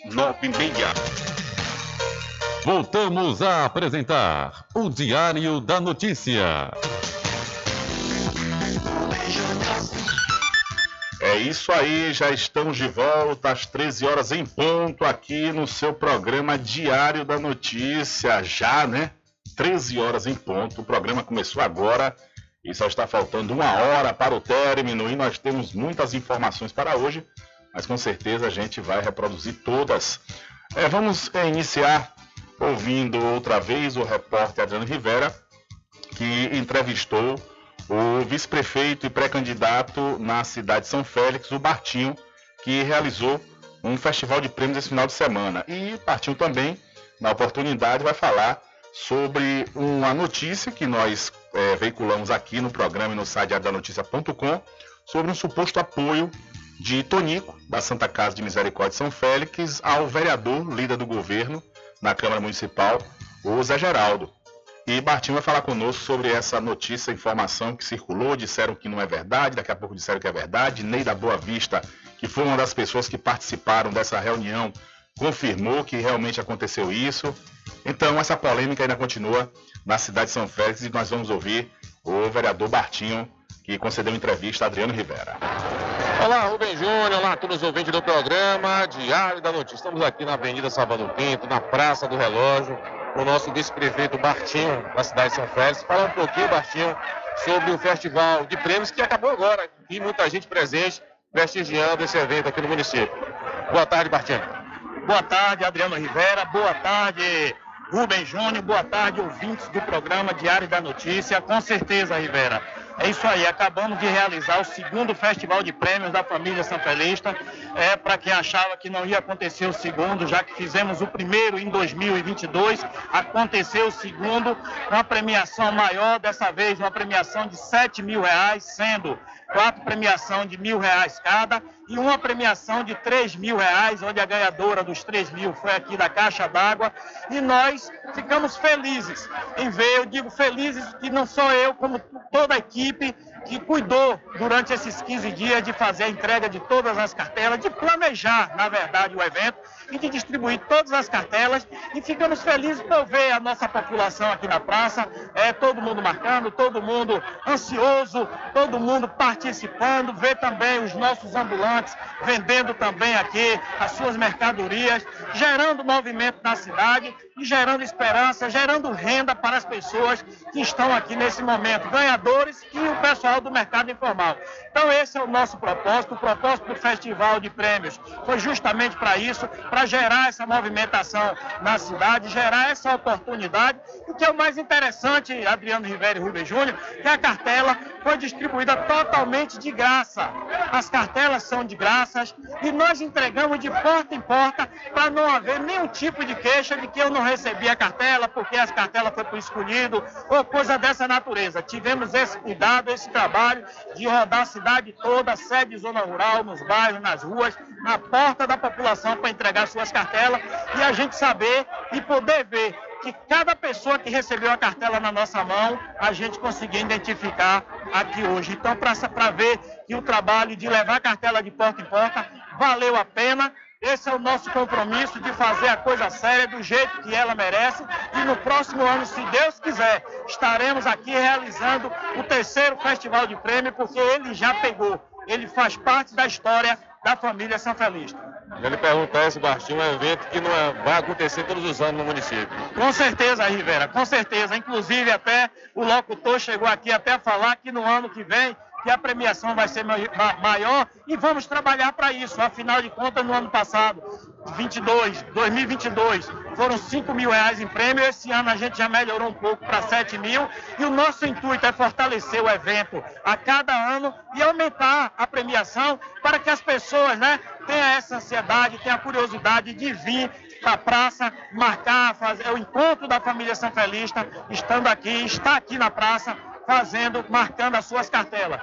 Voltamos a apresentar o Diário da Notícia. É isso aí, já estamos de volta às 13 horas em ponto aqui no seu programa Diário da Notícia. Já, né? 13 horas em ponto. O programa começou agora e só está faltando uma hora para o término e nós temos muitas informações para hoje, mas com certeza a gente vai reproduzir todas. É, vamos é, iniciar ouvindo outra vez o repórter Adriano Rivera, que entrevistou o vice-prefeito e pré-candidato na cidade de São Félix, o Bartinho, que realizou um festival de prêmios esse final de semana. E Bartinho também, na oportunidade, vai falar sobre uma notícia que nós é, veiculamos aqui no programa e no site diariodanoticia.com sobre um suposto apoio de Tonico, da Santa Casa de Misericórdia de São Félix, ao vereador, líder do governo na Câmara Municipal, o Zé Geraldo. E Bartinho vai falar conosco sobre essa notícia, informação que circulou, disseram que não é verdade, daqui a pouco disseram que é verdade. Ney da Boa Vista, que foi uma das pessoas que participaram dessa reunião, confirmou que realmente aconteceu isso. Então, essa polêmica ainda continua na cidade de São Félix e nós vamos ouvir o vereador Bartinho, que concedeu entrevista a Adriano Rivera. Olá, Rubem Júnior, olá a todos os ouvintes do programa Diário da Notícia. Estamos aqui na Avenida Salvador Pinto, na Praça do Relógio, o nosso vice-prefeito Bartinho, da cidade de São Félix. Falar um pouquinho, Bartinho, sobre o festival de prêmios que acabou agora e muita gente presente prestigiando esse evento aqui no município. Boa tarde, Bartinho. Boa tarde, Adriano Rivera. Boa tarde, Rubem Júnior. Boa tarde, ouvintes do programa Diário da Notícia. Com certeza, Rivera. É isso aí, acabamos de realizar o segundo Festival de Prêmios da família Sanfelista. É para quem achava que não ia acontecer o segundo, já que fizemos o primeiro em 2022, aconteceu o segundo, uma premiação maior, dessa vez uma premiação de 7 mil reais, sendo quatro premiação de mil reais cada e uma premiação de 3 mil reais, onde a ganhadora dos 3 mil foi aqui da Caixa d'Água. E nós ficamos felizes em ver, eu digo felizes que não só eu, como toda a equipe que cuidou durante esses 15 dias de fazer a entrega de todas as cartelas, de planejar, na verdade, o evento e de distribuir todas as cartelas. E ficamos felizes por ver a nossa população aqui na praça, é, todo mundo marcando, todo mundo ansioso, todo mundo participando, ver também os nossos ambulantes vendendo também aqui as suas mercadorias, gerando movimento na cidade e gerando esperança, gerando renda para as pessoas que estão aqui nesse momento, ganhadores e o pessoal do mercado informal. Então esse é o nosso propósito, o propósito do Festival de Prêmios foi justamente para isso, para gerar essa movimentação na cidade, gerar essa oportunidade. O que é o mais interessante, Adriano Ribeiro e Rubem Júnior, que a cartela foi distribuída totalmente de graça. As cartelas são de graças e nós entregamos de porta em porta para não haver nenhum tipo de queixa de que eu não recebi a cartela porque as cartelas foi por escolhido ou coisa dessa natureza. Tivemos esse cuidado, esse trabalho de rodar a cidade toda, sede zona rural, nos bairros, nas ruas, na porta da população para entregar suas cartelas e a gente saber e poder ver que cada pessoa que recebeu a cartela na nossa mão, a gente conseguiu identificar aqui hoje. Então, para ver que o trabalho de levar a cartela de porta em porta valeu a pena. Esse é o nosso compromisso de fazer a coisa séria do jeito que ela merece. E no próximo ano, se Deus quiser, estaremos aqui realizando o terceiro Festival de Prêmio, porque ele já pegou. Ele faz parte da história da família Sanfelista. Ele pergunta esse Bastinho, é um evento que não é, vai acontecer todos os anos no município. Com certeza, Rivera, com certeza. Inclusive, até o locutor chegou aqui até falar que no ano que vem que a premiação vai ser maior e vamos trabalhar para isso. Afinal de contas, no ano passado, 22, 2022, foram 5 mil reais em prêmio. Esse ano a gente já melhorou um pouco para 7 mil. E o nosso intuito é fortalecer o evento a cada ano e aumentar a premiação para que as pessoas né, tenham essa ansiedade, tenham a curiosidade de vir para a praça, marcar, fazer o encontro da família Sanfelista, estando aqui, está aqui na praça fazendo, marcando as suas cartelas.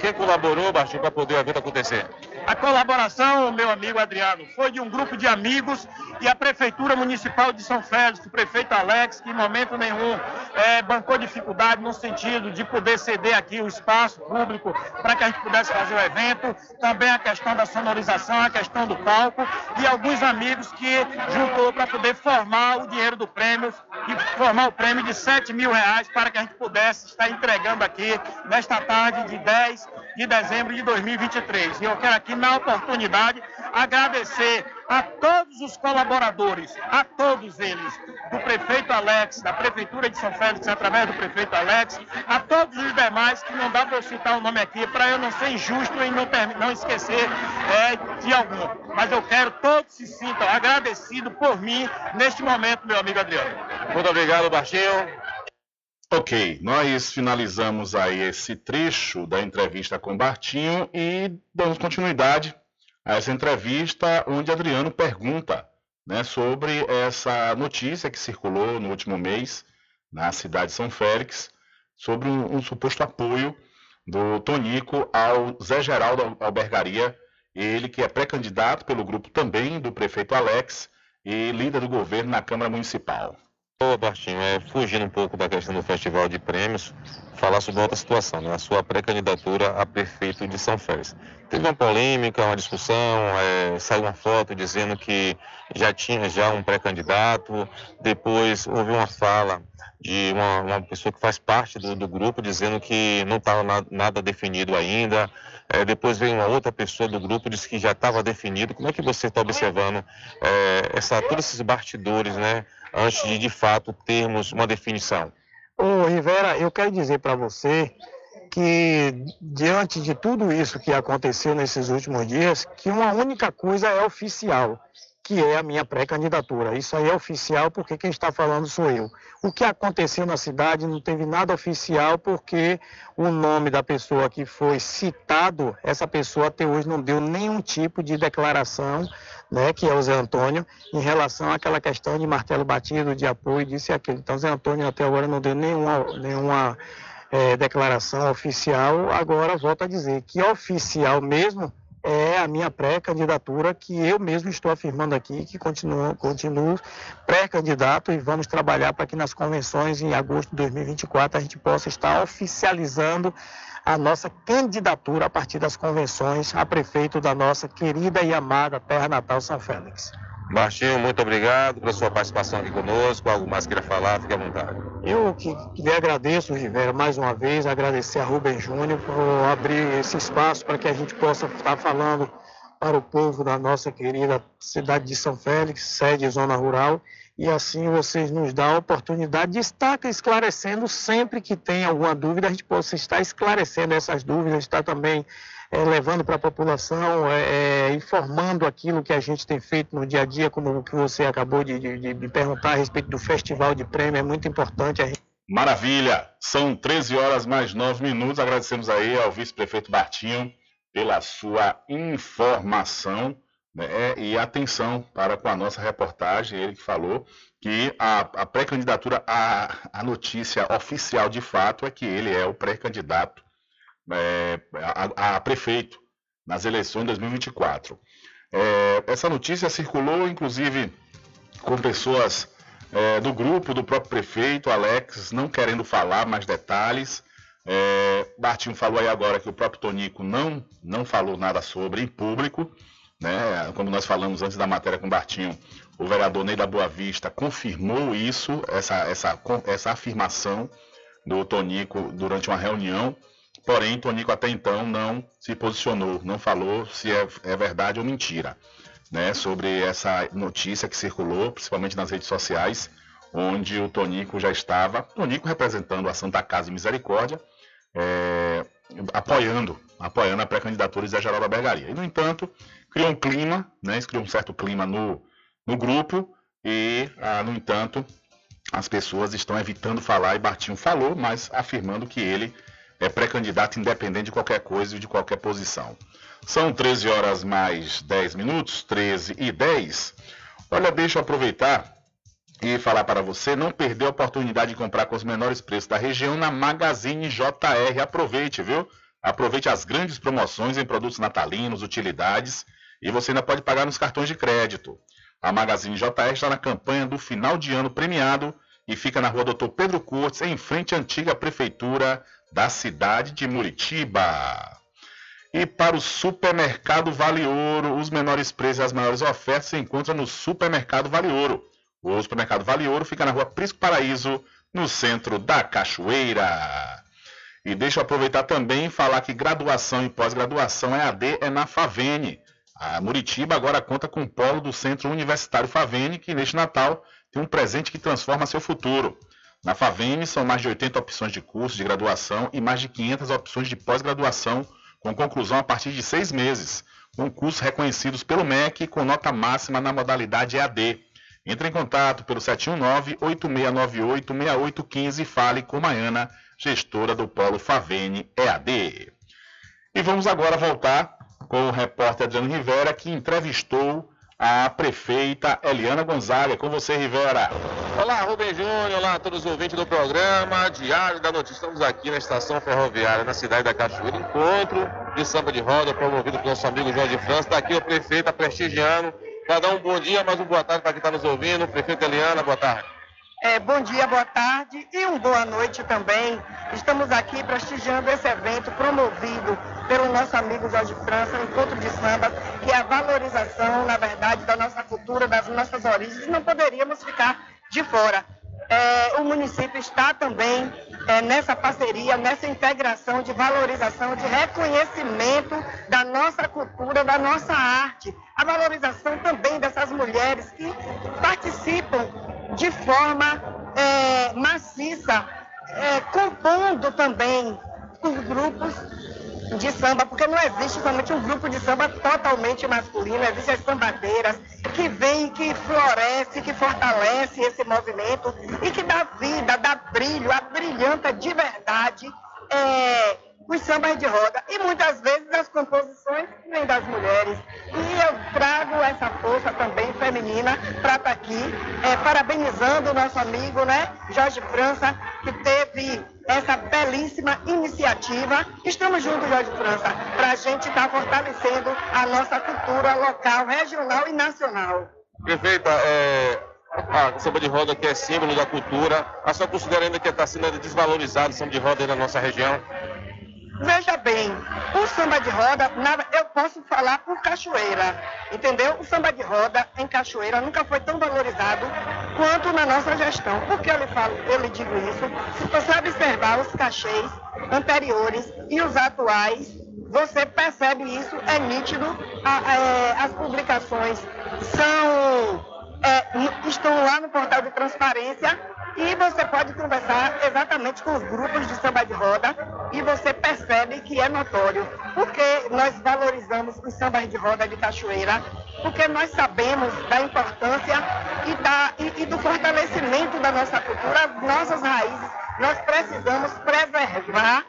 Quem, é colaborou, Baixinho, para poder o evento acontecer? A colaboração, meu amigo Adriano, foi de um grupo de amigos e a Prefeitura Municipal de São Félix, o prefeito Alex, que em momento nenhum é, bancou dificuldade no sentido de poder ceder aqui o espaço público para que a gente pudesse fazer o evento. Também a questão da sonorização, a questão do palco e alguns amigos que juntou para poder formar o dinheiro do prêmio e formar o prêmio de 7 mil reais para que a gente pudesse estar entregando aqui nesta tarde de 10 de dezembro de 2023. E eu quero aqui, na oportunidade, agradecer a todos os colaboradores, a todos eles, do prefeito Alex, da Prefeitura de São Félix, através do prefeito Alex, a todos os demais, que não dá para eu citar o nome aqui, para eu não ser injusto e não, não esquecer é, de algum. Mas eu quero todos se sintam agradecidos por mim neste momento, meu amigo Adriano. Muito obrigado, Baixinho. Ok, nós finalizamos aí esse trecho da entrevista com Bartinho e damos continuidade a essa entrevista onde Adriano pergunta né, sobre essa notícia que circulou no último mês na cidade de São Félix sobre um, um suposto apoio do Tonico ao Zé Geraldo Albergaria, ele que é pré-candidato pelo grupo também do prefeito Alex e líder do governo na Câmara Municipal. Ô, Bartinho, é, fugindo um pouco da questão do Festival de Prêmios, falar sobre outra situação, né? a sua pré-candidatura a prefeito de São Félix. Teve uma polêmica, uma discussão, é, saiu uma foto dizendo que já tinha já um pré-candidato, depois houve uma fala de uma, uma, pessoa que faz parte do, do grupo dizendo que não estava nada, nada, definido ainda. É, depois veio uma outra pessoa do grupo disse que já estava definido. Como é que você está observando é, essa, todos esses bastidores, né? Antes de, de fato, termos uma definição? Ô, Rivera, eu quero dizer para você que, diante de tudo isso que aconteceu nesses últimos dias, que uma única coisa é oficial, que é a minha pré-candidatura. Isso aí é oficial porque quem está falando sou eu. O que aconteceu na cidade não teve nada oficial porque o nome da pessoa que foi citado, essa pessoa até hoje não deu nenhum tipo de declaração, né, que é o Zé Antônio, em relação àquela questão de martelo batido, de apoio, disse aquilo. Então, Zé Antônio até agora não deu nenhuma, nenhuma é, declaração oficial. Agora, volto a dizer que oficial mesmo é a minha pré-candidatura, que eu mesmo estou afirmando aqui, que continuo, continuo pré-candidato e vamos trabalhar para que nas convenções em agosto de 2024 a gente possa estar oficializando a nossa candidatura a partir das convenções a prefeito da nossa querida e amada terra natal São Félix. Martinho, muito obrigado pela sua participação aqui conosco. Algo mais queira falar, fique à vontade. Eu que, lhe agradeço, Rivera, mais uma vez, agradecer a Rubem Júnior por abrir esse espaço para que a gente possa estar falando para o povo da nossa querida cidade de São Félix, sede Zona Rural, e assim vocês nos dão a oportunidade de estar esclarecendo sempre que tem alguma dúvida, a gente possa estar esclarecendo essas dúvidas, estar também é, levando para a população, é, é, informando aquilo que a gente tem feito no dia a dia, como que você acabou de, de, de perguntar a respeito do Festival de Prêmio, é muito importante. Gente... Maravilha! São 13 horas mais 9 minutos. Agradecemos aí ao vice-prefeito Bartinho pela sua informação né, e atenção para com a nossa reportagem. Ele que falou que a, a pré-candidatura, a, a notícia oficial de fato é que ele é o pré-candidato é, a, a, prefeito nas eleições de 2024. É, essa notícia circulou, inclusive, com pessoas é, do grupo do próprio prefeito, Alex, não querendo falar mais detalhes. É, Bartinho falou aí agora que o próprio Tonico não, não falou nada sobre em público. Né? Como nós falamos antes da matéria com o Bartinho, o vereador Ney da Boa Vista confirmou isso, essa, essa, essa afirmação do Tonico durante uma reunião Porém, Tonico até então não se posicionou, não falou se é, é verdade ou mentira, né, sobre essa notícia que circulou, principalmente nas redes sociais, onde o Tonico já estava, Tonico representando a Santa Casa de Misericórdia, é, apoiando, apoiando a pré-candidatura de Zé Geraldo Bergaria. E, no entanto, criou um clima, né, criou um certo clima no, no grupo, e, ah, no entanto, as pessoas estão evitando falar, e Bartinho falou, mas afirmando que ele é pré-candidato independente de qualquer coisa e de qualquer posição. São 13 horas mais 10 minutos, 13 e 10. Olha, deixa eu aproveitar e falar para você não perder a oportunidade de comprar com os menores preços da região na Magazine JR. Aproveite, viu? Aproveite as grandes promoções em produtos natalinos, utilidades e você ainda pode pagar nos cartões de crédito. A Magazine JR está na campanha do final de ano premiado e fica na rua Doutor Pedro Cortes, em frente à antiga prefeitura da cidade de Muritiba. E para o supermercado Vale Ouro, os menores preços e as maiores ofertas se encontram no supermercado Vale Ouro. O supermercado Vale Ouro fica na rua Prisco Paraíso, no centro da Cachoeira. E deixa eu aproveitar também e falar que graduação e pós-graduação EAD é na Favene. A Muritiba agora conta com o polo do Centro Universitário Favene, que neste Natal tem um presente que transforma seu futuro. Na Favene, são mais de 80 opções de curso de graduação e mais de 500 opções de pós-graduação, com conclusão a partir de seis meses, com cursos reconhecidos pelo MEC com nota máxima na modalidade EAD. Entre em contato pelo 719-8698-6815 e fale com Maiana, gestora do Polo Favene EAD. E vamos agora voltar com o repórter Adriano Rivera, que entrevistou a prefeita Eliana Gonzaga. Com você, Rivera. Olá, Rubem Júnior. Olá a todos os ouvintes do programa Diário da Notícia. Estamos aqui na estação ferroviária, na cidade da Cachoeira. Encontro de samba de roda promovido pelo nosso amigo Jorge França. Está aqui o prefeito prestigiando. Dar um bom dia, mais um boa tarde para quem está nos ouvindo. Prefeito Eliana, boa tarde. É, bom dia, boa tarde e uma boa noite também. Estamos aqui prestigiando esse evento promovido pelo nosso amigo Jorge França, encontro de samba, que é a valorização, na verdade, da nossa cultura, das nossas origens. Não poderíamos ficar de fora. É, o município está também é, nessa parceria, nessa integração de valorização, de reconhecimento da nossa cultura, da nossa arte, a valorização também dessas mulheres que participam de forma é, maciça, é, compondo também os grupos de samba, porque não existe somente um grupo de samba totalmente masculino, existem as sambadeiras que vêm, que floresce, que fortalece esse movimento e que dá vida, dá brilho, abrilhanta de verdade é, os sambas de roda e muitas vezes as composições vêm das mulheres. E eu trago essa força também feminina para estar aqui, é, parabenizando o nosso amigo, né, Jorge França, que teve essa belíssima iniciativa. Estamos juntos, Jorge França, para a gente estar fortalecendo a nossa cultura local, regional e nacional. Prefeita, é, a samba de roda que é símbolo da cultura, a senhora considera ainda que está sendo desvalorizado o samba de roda na nossa região? Veja bem, o samba de roda, eu posso falar por cachoeira, entendeu? O samba de roda em cachoeira nunca foi tão valorizado quanto na nossa gestão. Por que eu lhe, falo, eu lhe digo isso? Se você observar os cachês anteriores e os atuais, você percebe isso, é nítido. A- é, as publicações são, é, estão lá no portal de transparência e você pode conversar exatamente com os grupos de samba de roda e você percebe que é notório. Porque nós valorizamos os sambas de roda de cachoeira, porque nós sabemos da importância e, da, e, e do fortalecimento da nossa cultura, as nossas raízes. Nós precisamos preservar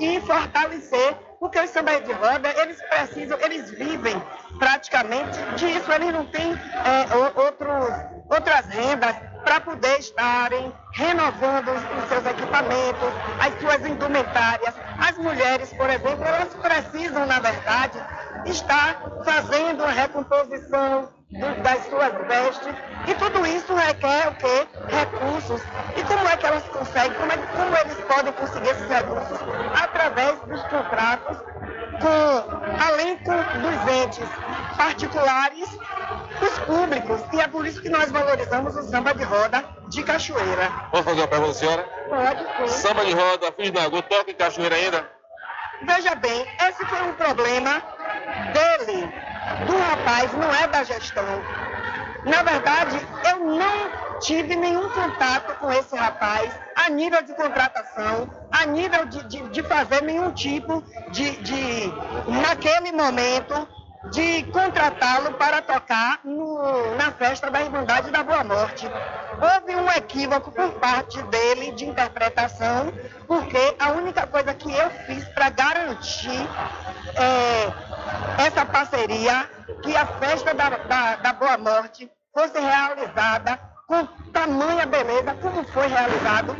e fortalecer, porque os sambas de roda, eles precisam, eles vivem praticamente disso, eles não têm é, outros, outras rendas para poder estarem renovando os, seus equipamentos, as suas indumentárias. As mulheres, por exemplo, elas precisam, na verdade, estar fazendo a recomposição das suas vestes e tudo isso requer o quê? Recursos. E como é que elas conseguem? Como, é, como eles podem conseguir esses recursos? Através dos contratos com, além com, dos entes particulares, os públicos. E é por isso que nós valorizamos o samba de roda de cachoeira. Posso fazer uma pergunta senhora? Pode sim. Samba de roda, Fiz Nagô, toca em cachoeira ainda? Veja bem, esse foi um problema dele, do rapaz, não é da gestão. Na verdade, eu não tive nenhum contato com esse rapaz a nível de contratação, a nível de, de, de fazer nenhum tipo de, de, naquele momento, de contratá-lo para tocar no- na festa da Irmandade da Boa Morte. Houve um equívoco por parte dele de interpretação, porque a única coisa que eu fiz para garantir é, essa parceria, que a festa da, da, da Boa Morte fosse realizada com tamanha beleza como foi realizado,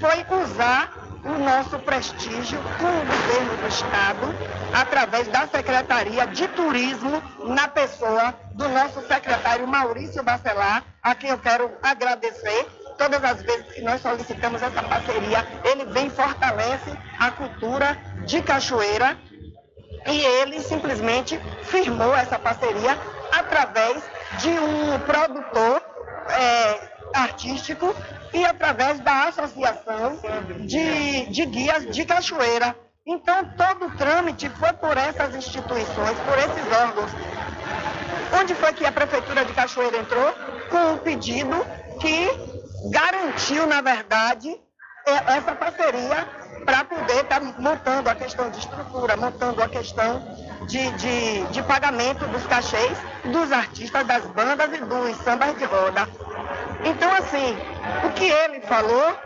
foi usar o nosso prestígio com o governo do Estado, através da Secretaria de Turismo, na pessoa do nosso secretário Maurício Bacelar, a quem eu quero agradecer. Todas as vezes que nós solicitamos essa parceria, ele vem e fortalece a cultura de Cachoeira e ele simplesmente firmou essa parceria através de um produtor é, artístico e através da Associação de, de Guias de Cachoeira. Então, todo o trâmite foi por essas instituições, por esses órgãos. Onde foi que a Prefeitura de Cachoeira entrou? Com um pedido que garantiu, na verdade, é- essa parceria para poder estar montando a questão de estrutura, montando a questão de, de, de pagamento dos cachês dos artistas, das bandas e dos sambas de roda. Então, assim, o que ele falou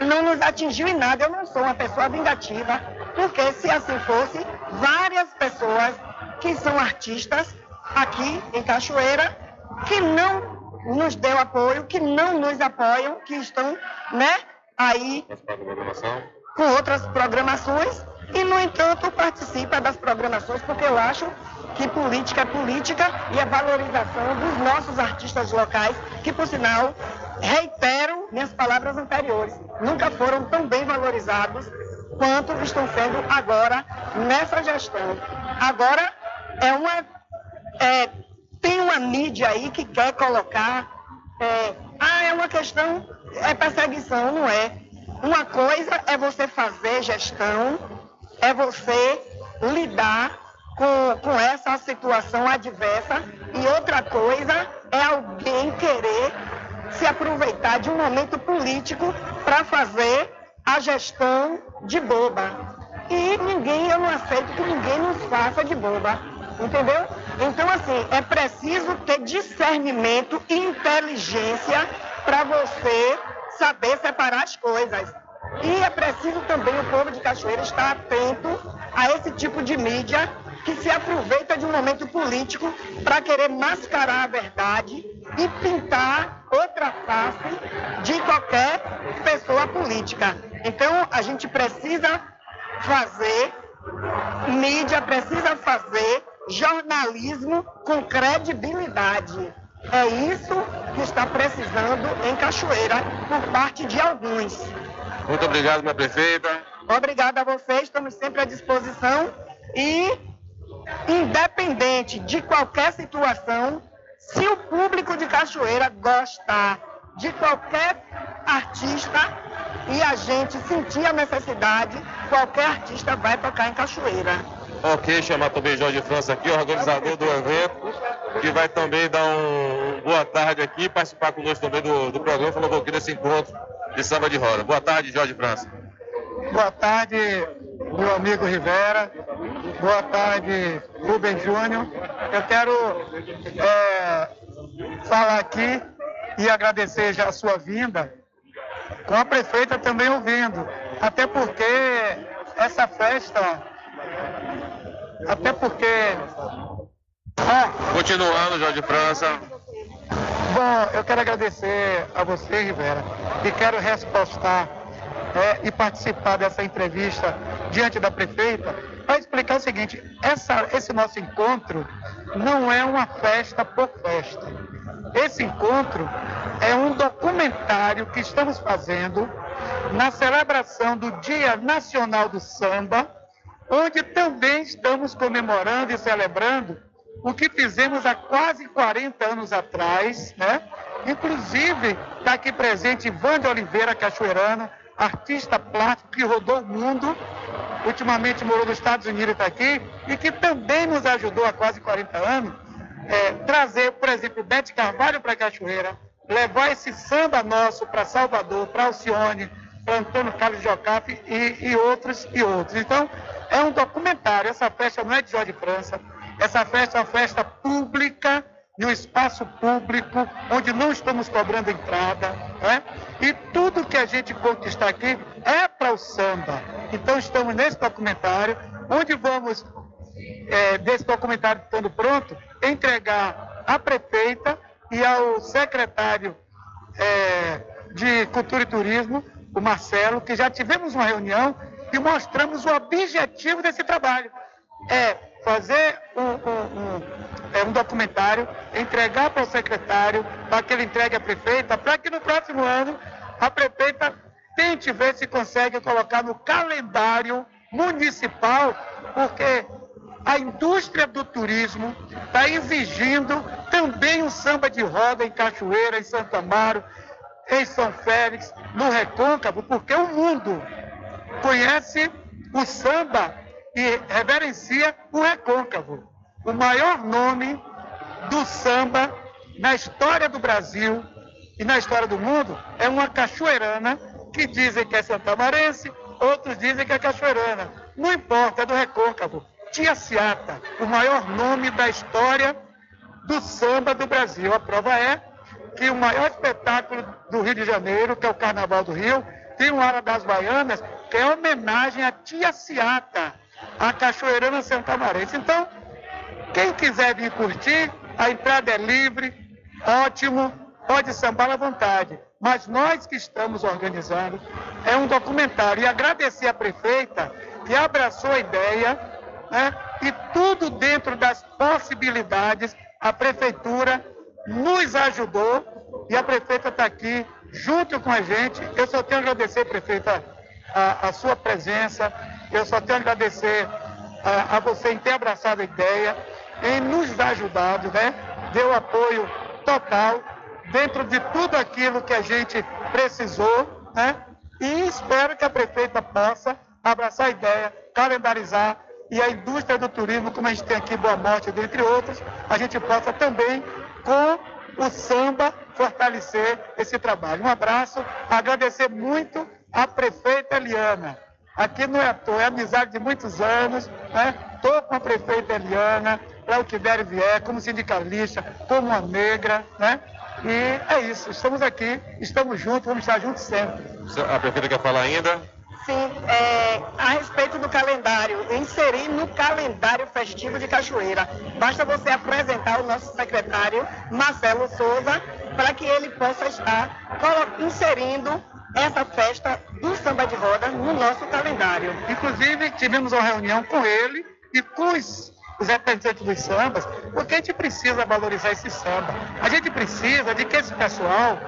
não nos atingiu em nada. Eu não sou uma pessoa vingativa, porque se assim fosse, várias pessoas que são artistas aqui em Cachoeira, que não nos deu apoio, que não nos apoiam, que estão, né, aí com outras programações e, no entanto, participa das programações porque eu acho que política é política e a valorização dos nossos artistas locais, que, por sinal, reitero minhas palavras anteriores, nunca foram tão bem valorizados quanto estão sendo agora nessa gestão. Agora, é uma, é, tem uma mídia aí que quer colocar, é, ah, é uma questão, é perseguição, não é. Uma coisa é você fazer gestão, é você lidar com, com essa situação adversa, e outra coisa é alguém querer se aproveitar de um momento político para fazer a gestão de boba. e ninguém, eu não aceito que ninguém nos faça de boba. Entendeu? Então, assim, é preciso ter discernimento e inteligência para você saber separar as coisas. E é preciso também o povo de Cachoeira estar atento a esse tipo de mídia que se aproveita de um momento político para querer mascarar a verdade e pintar outra face de qualquer pessoa política. Então, a gente precisa fazer mídia, precisa fazer jornalismo com credibilidade. É isso que está precisando em Cachoeira por parte de alguns. Muito obrigado, minha prefeita. Obrigada a vocês, estamos sempre à disposição e, independente de qualquer situação, se o público de Cachoeira gostar de qualquer artista e a gente sentir a necessidade, qualquer artista vai tocar em Cachoeira. Ok, chamar também Jorge França aqui, organizador do evento, que vai também dar um boa tarde aqui, participar conosco também do, do programa, falou um pouquinho desse encontro de samba de roda. Boa tarde, Jorge França. Boa tarde, meu amigo Rivera. Boa tarde, Rubem Júnior. Eu quero é, falar aqui e agradecer já a sua vinda, com a prefeita também ouvindo. Até porque essa festa, até porque. Ah, Continuando, Jorge França. Bom, eu quero agradecer a você, Rivera, e quero respostar é, e participar dessa entrevista diante da prefeita para explicar o seguinte: essa, esse nosso encontro não é uma festa por festa. Esse encontro é um documentário que estamos fazendo na celebração do Dia Nacional do Samba, onde também estamos comemorando e celebrando o que fizemos há quase 40 anos atrás, né? Inclusive, está aqui presente Ivan de Oliveira Cachoeirano, artista plástico que rodou o mundo, ultimamente morou nos Estados Unidos e está aqui, e que também nos ajudou há quase 40 anos, é, trazer, por exemplo, Bete Carvalho para Cachoeira, levar esse samba nosso para Salvador, para Alcione, para Antônio Carlos Jocape e, e outros e outros. Então, é um documentário, essa festa não é de Jorge França, essa festa é uma festa pública, um espaço público, onde não estamos cobrando entrada, né? e tudo que a gente conquistar aqui é para o samba. Então estamos nesse documentário, onde vamos, é, desse documentário estando pronto, entregar à prefeita e ao secretário é, de Cultura e Turismo, o Marcelo, que já tivemos uma reunião e mostramos o objetivo desse trabalho. É fazer um, um, um, é, um documentário, entregar para o secretário, para que ele entregue à prefeita, para que no próximo ano a prefeita tente ver se consegue colocar no calendário municipal, porque a indústria do turismo está exigindo também um samba de roda em Cachoeira, em Santa Amaro, em São Félix, no Recôncavo, porque o mundo conhece o samba e reverencia o Recôncavo, o maior nome do samba na história do Brasil e na história do mundo é uma cachoeirana que dizem que é santamarense, outros dizem que é cachoeirana. Não importa, é do Recôncavo. Tia Ciata, o maior nome da história do samba do Brasil. A prova é que o maior espetáculo do Rio de Janeiro, que é o Carnaval do Rio, tem o Ara das Baianas, que é homenagem a Tia Ciata, a Cachoeirana Santamarense. Então, quem quiser vir curtir, a entrada é livre, ótimo, pode sambar à vontade. Mas nós que estamos organizando, é um documentário. E agradecer à prefeita que abraçou a ideia, né? e tudo dentro das possibilidades, a prefeitura nos ajudou e a prefeita está aqui junto com a gente. Eu só tenho a agradecer, prefeita, a, a sua presença, eu só tenho a agradecer a, a, você em ter abraçado a ideia, em nos ajudado, né? Deu apoio total dentro de tudo aquilo que a gente precisou, né? E espero que a prefeita possa abraçar a ideia, calendarizar e a indústria do turismo, como a gente tem aqui Boa Morte, dentre outros, a gente possa também, com o samba, fortalecer esse trabalho. Um abraço, agradecer muito à prefeita Eliana aqui não é à toa, é amizade de muitos anos, né? Estou com a prefeita Eliana, para o que der e vier, como sindicalista, como uma negra, né? E é isso, estamos aqui, estamos juntos, vamos estar juntos sempre. A prefeita quer falar ainda? Sim, é, a respeito do calendário, inserir no calendário festivo de Cachoeira. Basta você apresentar o nosso secretário, Marcelo Souza, para que ele possa estar inserindo essa festa do samba de roda no nosso calendário. Inclusive, tivemos uma reunião com ele e com os, os representantes dos sambas, porque a gente precisa valorizar esse samba. A gente precisa de que esse pessoal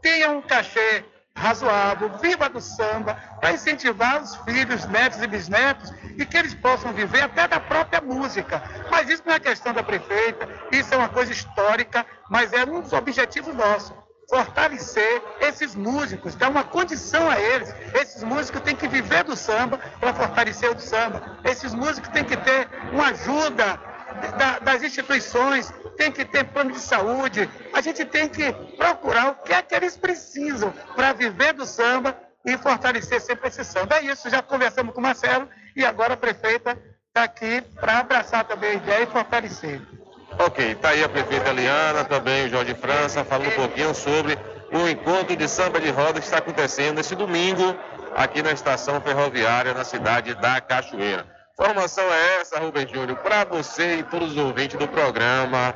tenha um cachê razoável, viva do samba, para incentivar os filhos, netos e bisnetos e que eles possam viver até da própria música. Mas isso não é questão da prefeita, isso é uma coisa histórica, mas é um dos objetivos nossos fortalecer esses músicos, dar uma condição a eles. Esses músicos têm que viver do samba para fortalecer o samba. Esses músicos têm que ter uma ajuda da- das instituições, tem que ter plano de saúde. A gente tem que procurar o que é que eles precisam para viver do samba e fortalecer sempre esse samba. É isso, já conversamos com o Marcelo e agora a prefeita está aqui para abraçar também a ideia e fortalecer. Ok, tá aí a prefeita Eliana, também o Jorge França, falando um pouquinho sobre o encontro de samba de roda que está acontecendo esse domingo aqui na estação ferroviária na cidade da Cachoeira. Informação é essa, Rubem Júnior, para você e todos os ouvintes do programa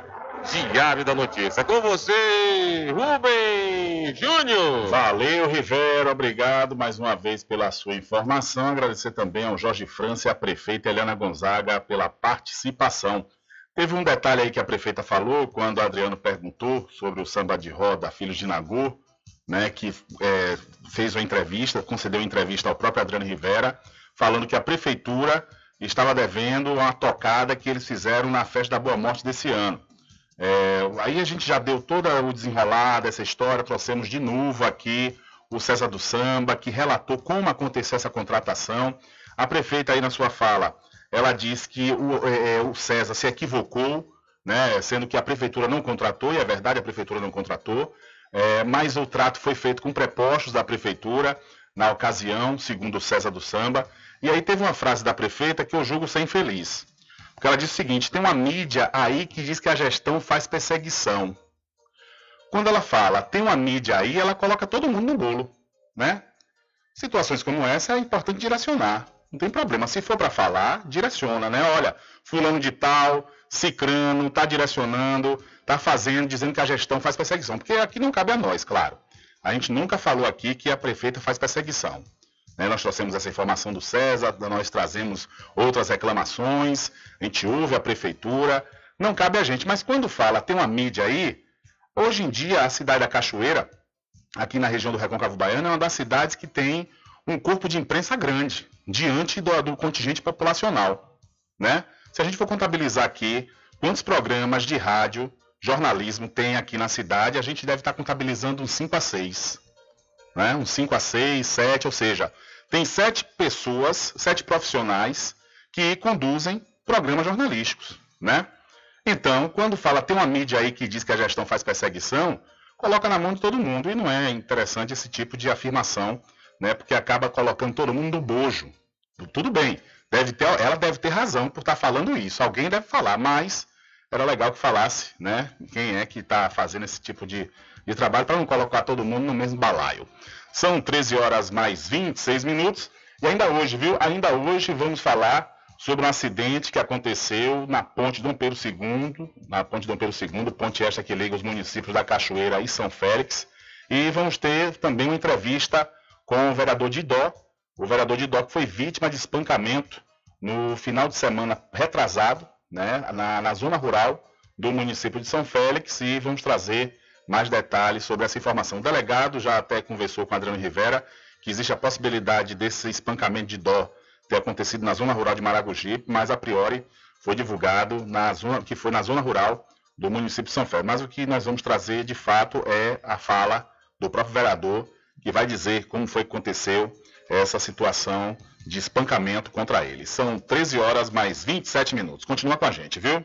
Diário da Notícia. Com você, Rubem Júnior! Valeu, Rivera, obrigado mais uma vez pela sua informação. Agradecer também ao Jorge França e à prefeita Eliana Gonzaga pela participação. Teve um detalhe aí que a prefeita falou quando o Adriano perguntou sobre o samba de roda Filhos de Nagô, né, que é, fez uma entrevista, concedeu uma entrevista ao próprio Adriano Rivera, falando que a prefeitura estava devendo uma tocada que eles fizeram na festa da Boa Morte desse ano. É, aí a gente já deu todo o desenrolar dessa história, trouxemos de novo aqui o César do Samba, que relatou como aconteceu essa contratação. A prefeita aí na sua fala, ela diz que o, é, é, o César se equivocou, né, sendo que a prefeitura não contratou, e é verdade, a prefeitura não contratou, é, mas o trato foi feito com prepostos da prefeitura na ocasião, segundo o César do Samba. E aí teve uma frase da prefeita que eu julgo ser infeliz. Porque ela disse o seguinte: tem uma mídia aí que diz que a gestão faz perseguição. Quando ela fala, tem uma mídia aí, ela coloca todo mundo no bolo, né? Situações como essa é importante direcionar. Não tem problema. Se for para falar, direciona, né? Olha, fulano de tal, cicrano, tá direcionando, tá fazendo, dizendo que a gestão faz perseguição. Porque aqui não cabe a nós, claro. A gente nunca falou aqui que a prefeita faz perseguição. Né? Nós trouxemos essa informação do César, nós trazemos outras reclamações, a gente ouve a prefeitura, não cabe a gente. Mas quando fala, tem uma mídia aí, hoje em dia a cidade da Cachoeira, aqui na região do Recôncavo Baiano, é uma das cidades que tem um corpo de imprensa grande, diante do, do contingente populacional. Né? Se a gente for contabilizar aqui quantos programas de rádio, jornalismo tem aqui na cidade, a gente deve estar contabilizando uns 5 a 6 né? uns 5 a 6, 7, ou seja, tem sete pessoas, sete profissionais que conduzem programas jornalísticos, né? Então, quando fala, tem uma mídia aí que diz que a gestão faz perseguição, coloca na mão de todo mundo e não é interessante esse tipo de afirmação, né? Porque acaba colocando todo mundo no bojo. Tudo bem, deve ter, ela deve ter razão por estar falando isso, alguém deve falar, mas era legal que falasse, né? Quem é que está fazendo esse tipo de, de trabalho para não colocar todo mundo no mesmo balaio. São 13 horas mais 26 minutos e ainda hoje, viu? Ainda hoje vamos falar sobre um acidente que aconteceu na ponte Dom Pedro II, na ponte Dom Pedro II, ponte esta que liga os municípios da Cachoeira e São Félix. E vamos ter também uma entrevista com o vereador Didó, o vereador Didó que foi vítima de espancamento no final de semana retrasado, né, na, na zona rural do município de São Félix e vamos trazer mais detalhes sobre essa informação. O delegado já até conversou com Adriano Rivera que existe a possibilidade desse espancamento de dó ter acontecido na zona rural de Maragogi, mas a priori foi divulgado na zona, que foi na zona rural do município de São Félix. Mas o que nós vamos trazer de fato é a fala do próprio vereador que vai dizer como foi que aconteceu essa situação de espancamento contra ele. São 13 horas mais 27 minutos. Continua com a gente, viu?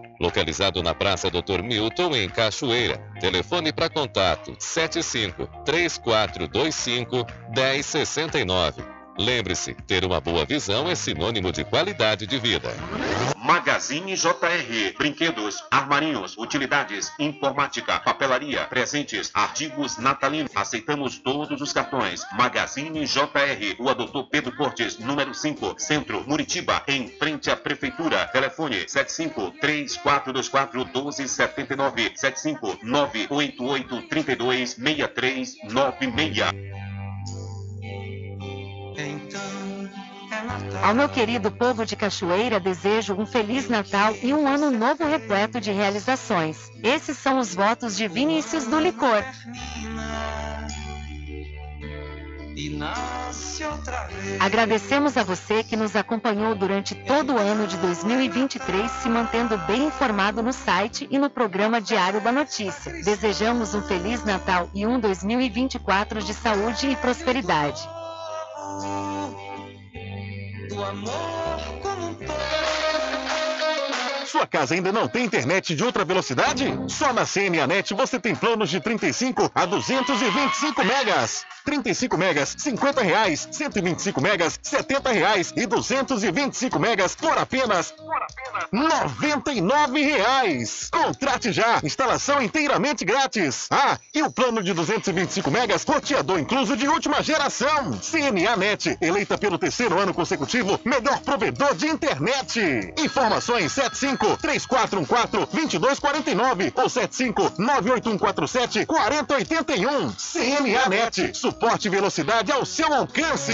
Localizado na Praça Dr. Milton, em Cachoeira. Telefone para contato 75 3425 1069. Lembre-se, ter uma boa visão é sinônimo de qualidade de vida. Magazine JR. Brinquedos, armarinhos, utilidades, informática, papelaria, presentes, artigos natalinos. Aceitamos todos os cartões. Magazine JR. Rua Doutor Pedro Cortes, número 5, Centro, Muritiba, em frente à Prefeitura. Telefone 75 3424 1279 75 988 32 6396. Ao meu querido povo de Cachoeira, desejo um Feliz Natal e um ano novo repleto de realizações. Esses são os votos de Vinícius do Licor. Agradecemos a você que nos acompanhou durante todo o ano de 2023, se mantendo bem informado no site e no programa Diário da Notícia. Desejamos um Feliz Natal e um 2024 de saúde e prosperidade. Do amor como um Sua casa ainda não tem internet de ultra velocidade? Só na CNAnet você tem planos de 35 a 225 megas. 35 megas, 50 reais. 125 megas, 70 reais. E 225 megas por apenas 99 reais. Contrate já. Instalação inteiramente grátis. Ah, e o plano de 225 megas, roteador incluso de última geração. CNA Net, eleita pelo terceiro ano consecutivo, melhor provedor de internet. Informações 75 3414 2249 ou 75 98147 4081. CNA Net, suporte e velocidade ao seu alcance.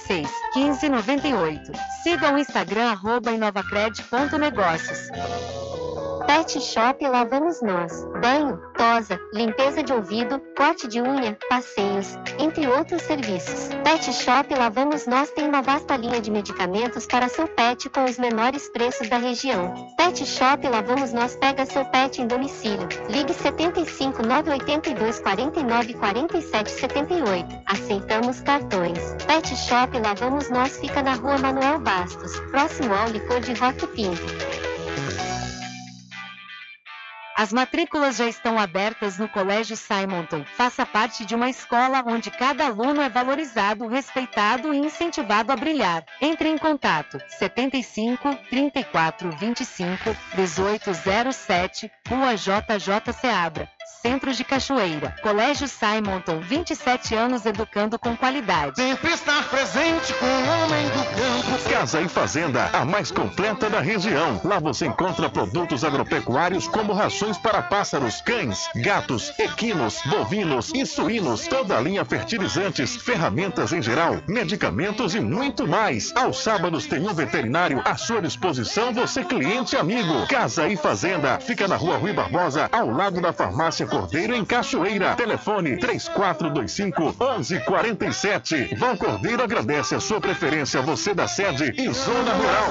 86 15 98. Siga o Instagram arroba inovacred.negócios. Pet Shop lá vamos nós. Banho, tosa, limpeza de ouvido, corte de unha, passeios, entre outros serviços. Pet Shop lá vamos nós tem uma vasta linha de medicamentos para seu pet com os menores preços da região. Pet Shop lá vamos nós pega seu pet em domicílio. Ligue 75 982 49 47 78. Aceitamos cartões. Pet Shop lá vamos nós fica na rua Manuel Bastos, próximo ao licor de Rock Pinto. As matrículas já estão abertas no Colégio Simonton. Faça parte de uma escola onde cada aluno é valorizado, respeitado e incentivado a brilhar. Entre em contato 75 34 25 1807, Rua JJ Seabra. Centro de Cachoeira. Colégio Simonton, 27 anos educando com qualidade. Sempre estar presente com o homem do campo. Casa e Fazenda, a mais completa da região. Lá você encontra produtos agropecuários como rações para pássaros, cães, gatos, equinos, bovinos e suínos, toda a linha fertilizantes, ferramentas em geral, medicamentos e muito mais. Aos sábados tem um veterinário à sua disposição, você cliente amigo. Casa e Fazenda, fica na rua Rui Barbosa, ao lado da farmácia Cordeiro em Cachoeira. Telefone 3425 1147. Vão Cordeiro agradece a sua preferência, você da sede e zona rural.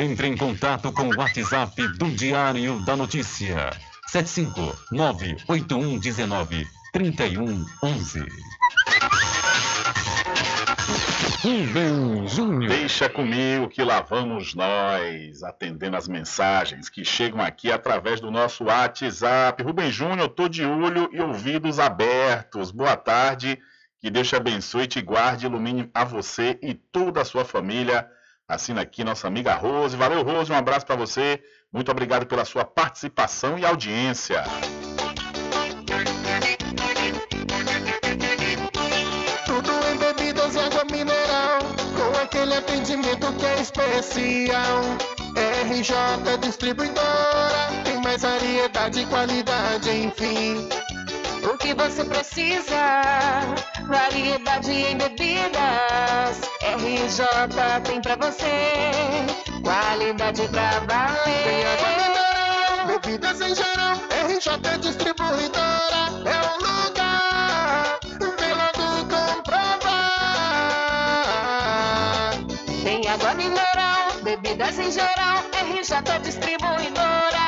Entre em contato com o WhatsApp do Diário da Notícia. 759-8119-3111. Rubem Júnior. Deixa comigo que lá vamos nós, atendendo as mensagens que chegam aqui através do nosso WhatsApp. Rubem Júnior, tô de olho e ouvidos abertos. Boa tarde, que Deus te abençoe, te guarde, ilumine a você e toda a sua família. Assina aqui nossa amiga Rose. Valeu, Rose, um abraço para você. Muito obrigado pela sua participação e audiência. Tudo em bebidas água mineral, com aquele atendimento que é especial. RJ Distribuidora, tem mais variedade e qualidade, enfim. O que você precisa? Variedade em bebidas. RJ tem pra você. Qualidade pra valer. Tem água mineral, bebidas em geral. RJ Distribuidora é o lugar. Vem logo comprovar. Tem água mineral, bebidas em geral. RJ Distribuidora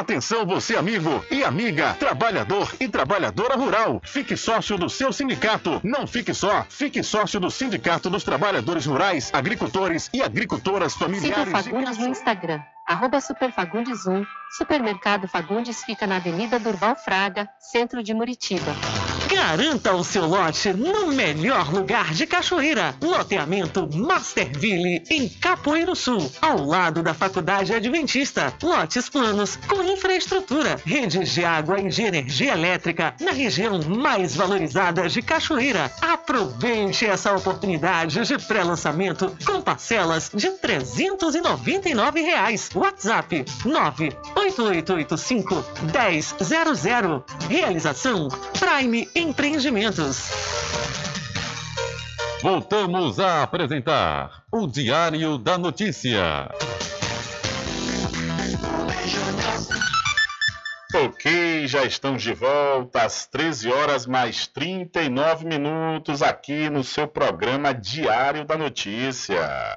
Atenção você amigo e amiga, trabalhador e trabalhadora rural. Fique sócio do seu sindicato. Não fique só, fique sócio do Sindicato dos Trabalhadores Rurais, Agricultores e Agricultoras Siga Familiares. Fagundes no Instagram, arroba Superfagundes 1. Supermercado Fagundes fica na Avenida Durval Fraga, centro de Muritiba. Garanta o seu lote no melhor lugar de Cachoeira. Loteamento Masterville, em Capoeiro Sul, ao lado da Faculdade Adventista. Lotes planos com infraestrutura, redes de água e de energia elétrica na região mais valorizada de Cachoeira. Aproveite essa oportunidade de pré-lançamento com parcelas de 399 reais. WhatsApp 98885 1000. Realização Prime Empreendimentos. Voltamos a apresentar o Diário da Notícia. Ok, já estamos de volta às 13 horas mais 39 minutos aqui no seu programa Diário da Notícia.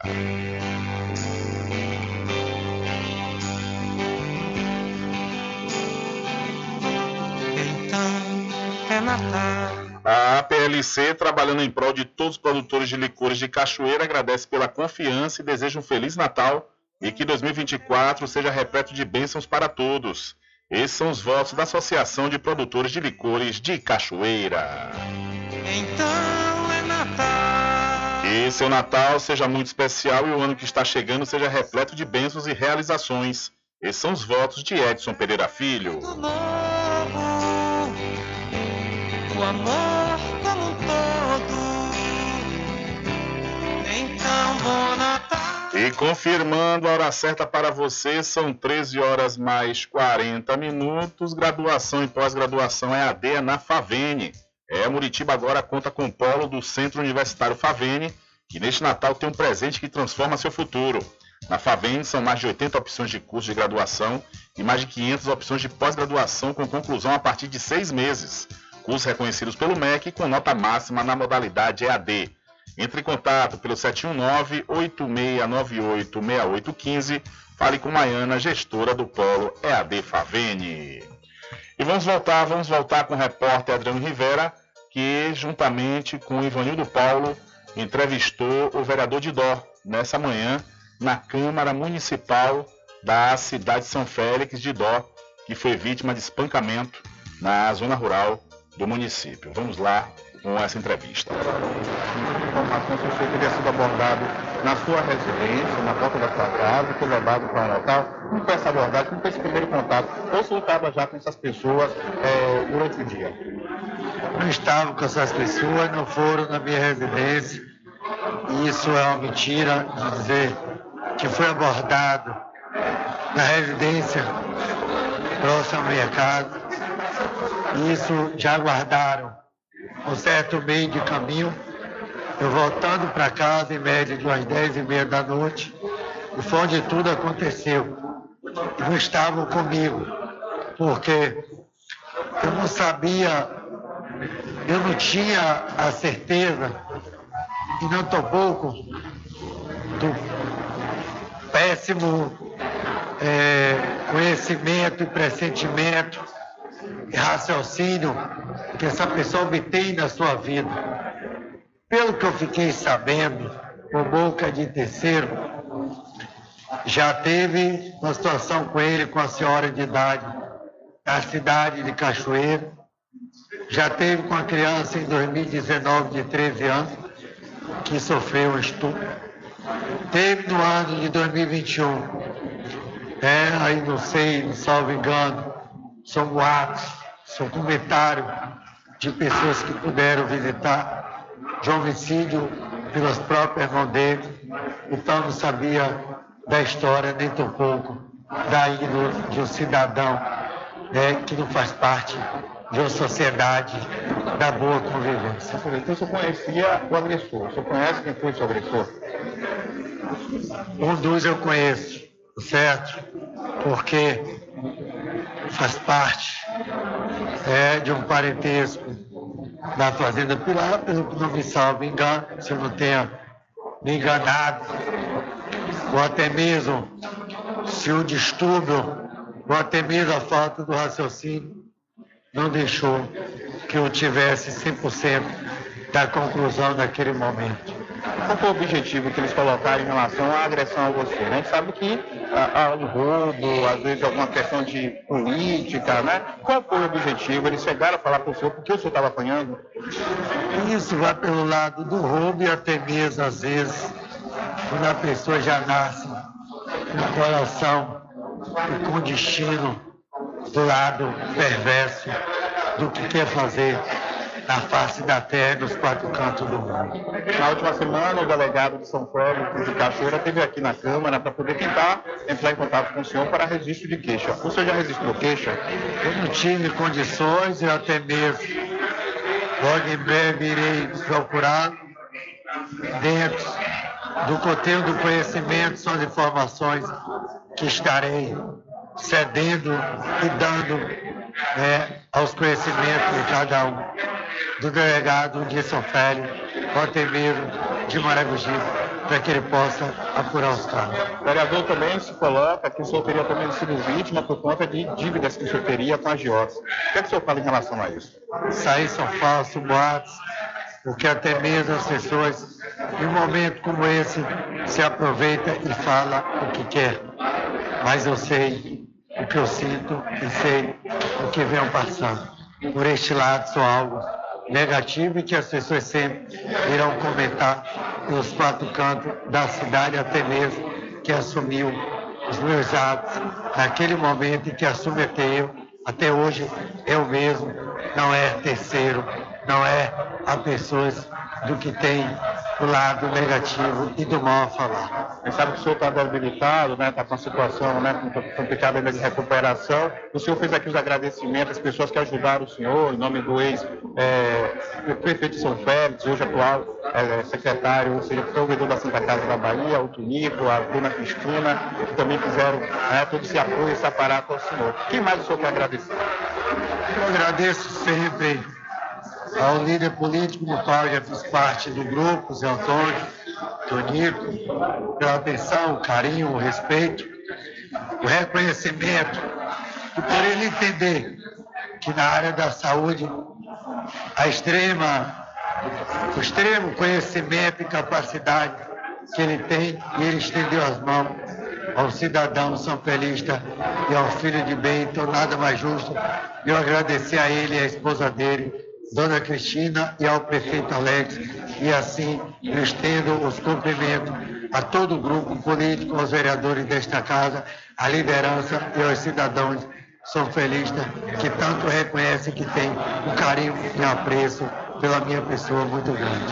É Natal. A PLC, trabalhando em prol de todos os produtores de licores de Cachoeira, agradece pela confiança e deseja um Feliz Natal e que 2024 seja repleto de bênçãos para todos. Esses são os votos da Associação de Produtores de Licores de Cachoeira. Então é Natal. Que seu Natal seja muito especial e o ano que está chegando seja repleto de bênçãos e realizações. Esses são os votos de Edson Pereira Filho. O amor como um todo. Então bom Natal. E confirmando a hora certa para você, são 13 horas mais 40 minutos. Graduação e pós-graduação é na Favene. É, Muritiba agora conta com o polo do Centro Universitário Favene, que neste Natal tem um presente que transforma seu futuro. Na Favene são mais de 80 opções de curso de graduação e mais de 500 opções de pós-graduação com conclusão a partir de seis meses. Cursos reconhecidos pelo MEC com nota máxima na modalidade EAD. Entre em contato pelo 719-8698-6815. Fale com Maiana, gestora do Polo EAD Favene. E vamos voltar, vamos voltar com o repórter Adriano Rivera, que juntamente com Ivanildo Paulo entrevistou o vereador de Dó nessa manhã na Câmara Municipal da cidade de São Félix de Dó, que foi vítima de espancamento na zona rural do município. Vamos lá com essa entrevista. informações que o senhor teria sido abordado na sua residência, na porta da sua casa, foi levado para um local. Como foi essa abordagem? Como foi esse primeiro contato? Ou o senhor estava já com essas pessoas eh, durante o dia? não estavam com essas pessoas, não foram na minha residência. Isso é uma mentira de dizer que foi abordado na residência próxima à minha casa. Isso já aguardaram um certo meio de caminho. Eu voltando para casa em média de umas 10 e meia da noite, e foi onde tudo aconteceu. Não estavam comigo, porque eu não sabia eu não tinha a certeza, e não estou pouco, do péssimo eh, conhecimento e pressentimento raciocínio que essa pessoa obtém na sua vida. Pelo que eu fiquei sabendo, por boca de terceiro, Já teve uma situação com ele, com a senhora de idade, na cidade de Cachoeira. Já teve com a criança em 2019 de 13 anos, que sofreu um estupro. Teve no ano de 2021. É, aí não sei, salvo engano, são boatos, são comentários de pessoas que puderam visitar João Vicídio pelas próprias mãos dele, então não sabia da história nem tão pouco da índole de um cidadão né, que não faz parte de uma sociedade da boa convivência. Então você conhecia o agressor, você conhece quem foi seu agressor? Um dos eu conheço, certo? Porque faz parte é, de um parentesco da Fazenda Pilar, que não me salvo engano, se eu não tenha me enganado, ou até mesmo se o distúrbio, ou até mesmo a falta do raciocínio, não deixou que eu tivesse 100% da conclusão naquele momento. Qual foi o objetivo que eles colocaram em relação à agressão a você? A gente sabe que há um roubo, às vezes alguma questão de política, né? Qual foi o objetivo? Eles chegaram a falar para o senhor por que o senhor estava apanhando? Isso vai pelo lado do roubo e até mesmo, às vezes, quando a pessoa já nasce com o coração e com destino do lado perverso do que quer fazer na face da terra dos quatro cantos do mundo. Na última semana, o delegado de São Paulo, de Cachoeira, esteve aqui na Câmara para poder tentar entrar em contato com o senhor para registro de queixa. O senhor já registrou queixa? Eu não tive condições e até mesmo logo em breve irei procurar dentro do conteúdo do conhecimento são as informações que estarei cedendo e dando né, aos conhecimentos de cada um, do delegado de São Félix, ou até mesmo de Maragogi, para que ele possa apurar os casos. O vereador também se coloca que o senhor teria também sido vítima por conta de dívidas que o senhor teria com a agiota. O que, é que o senhor fala em relação a isso? Isso aí são falsos boatos, porque até mesmo as pessoas, em um momento como esse, se aproveita e fala o que quer. Mas eu sei o que eu sinto e sei o que venho passando. Por este lado, sou algo negativo e que as pessoas sempre irão comentar nos quatro cantos da cidade, até mesmo que assumiu os meus atos naquele momento em que assume até eu, até hoje eu mesmo, não é terceiro, não é a pessoas do que tem o lado negativo e do mal a falar. A gente sabe que o senhor está habilitado, né? Está com uma situação né, complicada ainda de recuperação. O senhor fez aqui os agradecimentos às pessoas que ajudaram o senhor, em nome do ex-prefeito de São Félix, hoje atual é, secretário, ou seja, provedor da Santa Casa da Bahia, o Tunico, a dona Cristina, que também fizeram né, todo esse apoio, esse aparato ao senhor. Quem mais o senhor quer agradecer? Eu agradeço sempre ao líder político do qual já fiz parte do grupo, Zé Antônio, Tonico, pela atenção, o carinho, o respeito, o reconhecimento, e por ele entender que na área da saúde a extrema, o extremo conhecimento e capacidade que ele tem, e ele estendeu as mãos ao cidadão são felista e ao filho de bem, então nada mais justo. Eu agradecer a ele e a esposa dele Dona Cristina e ao prefeito Alex, e assim eu estendo os cumprimentos a todo o grupo político, aos vereadores desta casa, à liderança e aos cidadãos são felistas que tanto reconhecem que tem um carinho e apreço pela minha pessoa muito grande.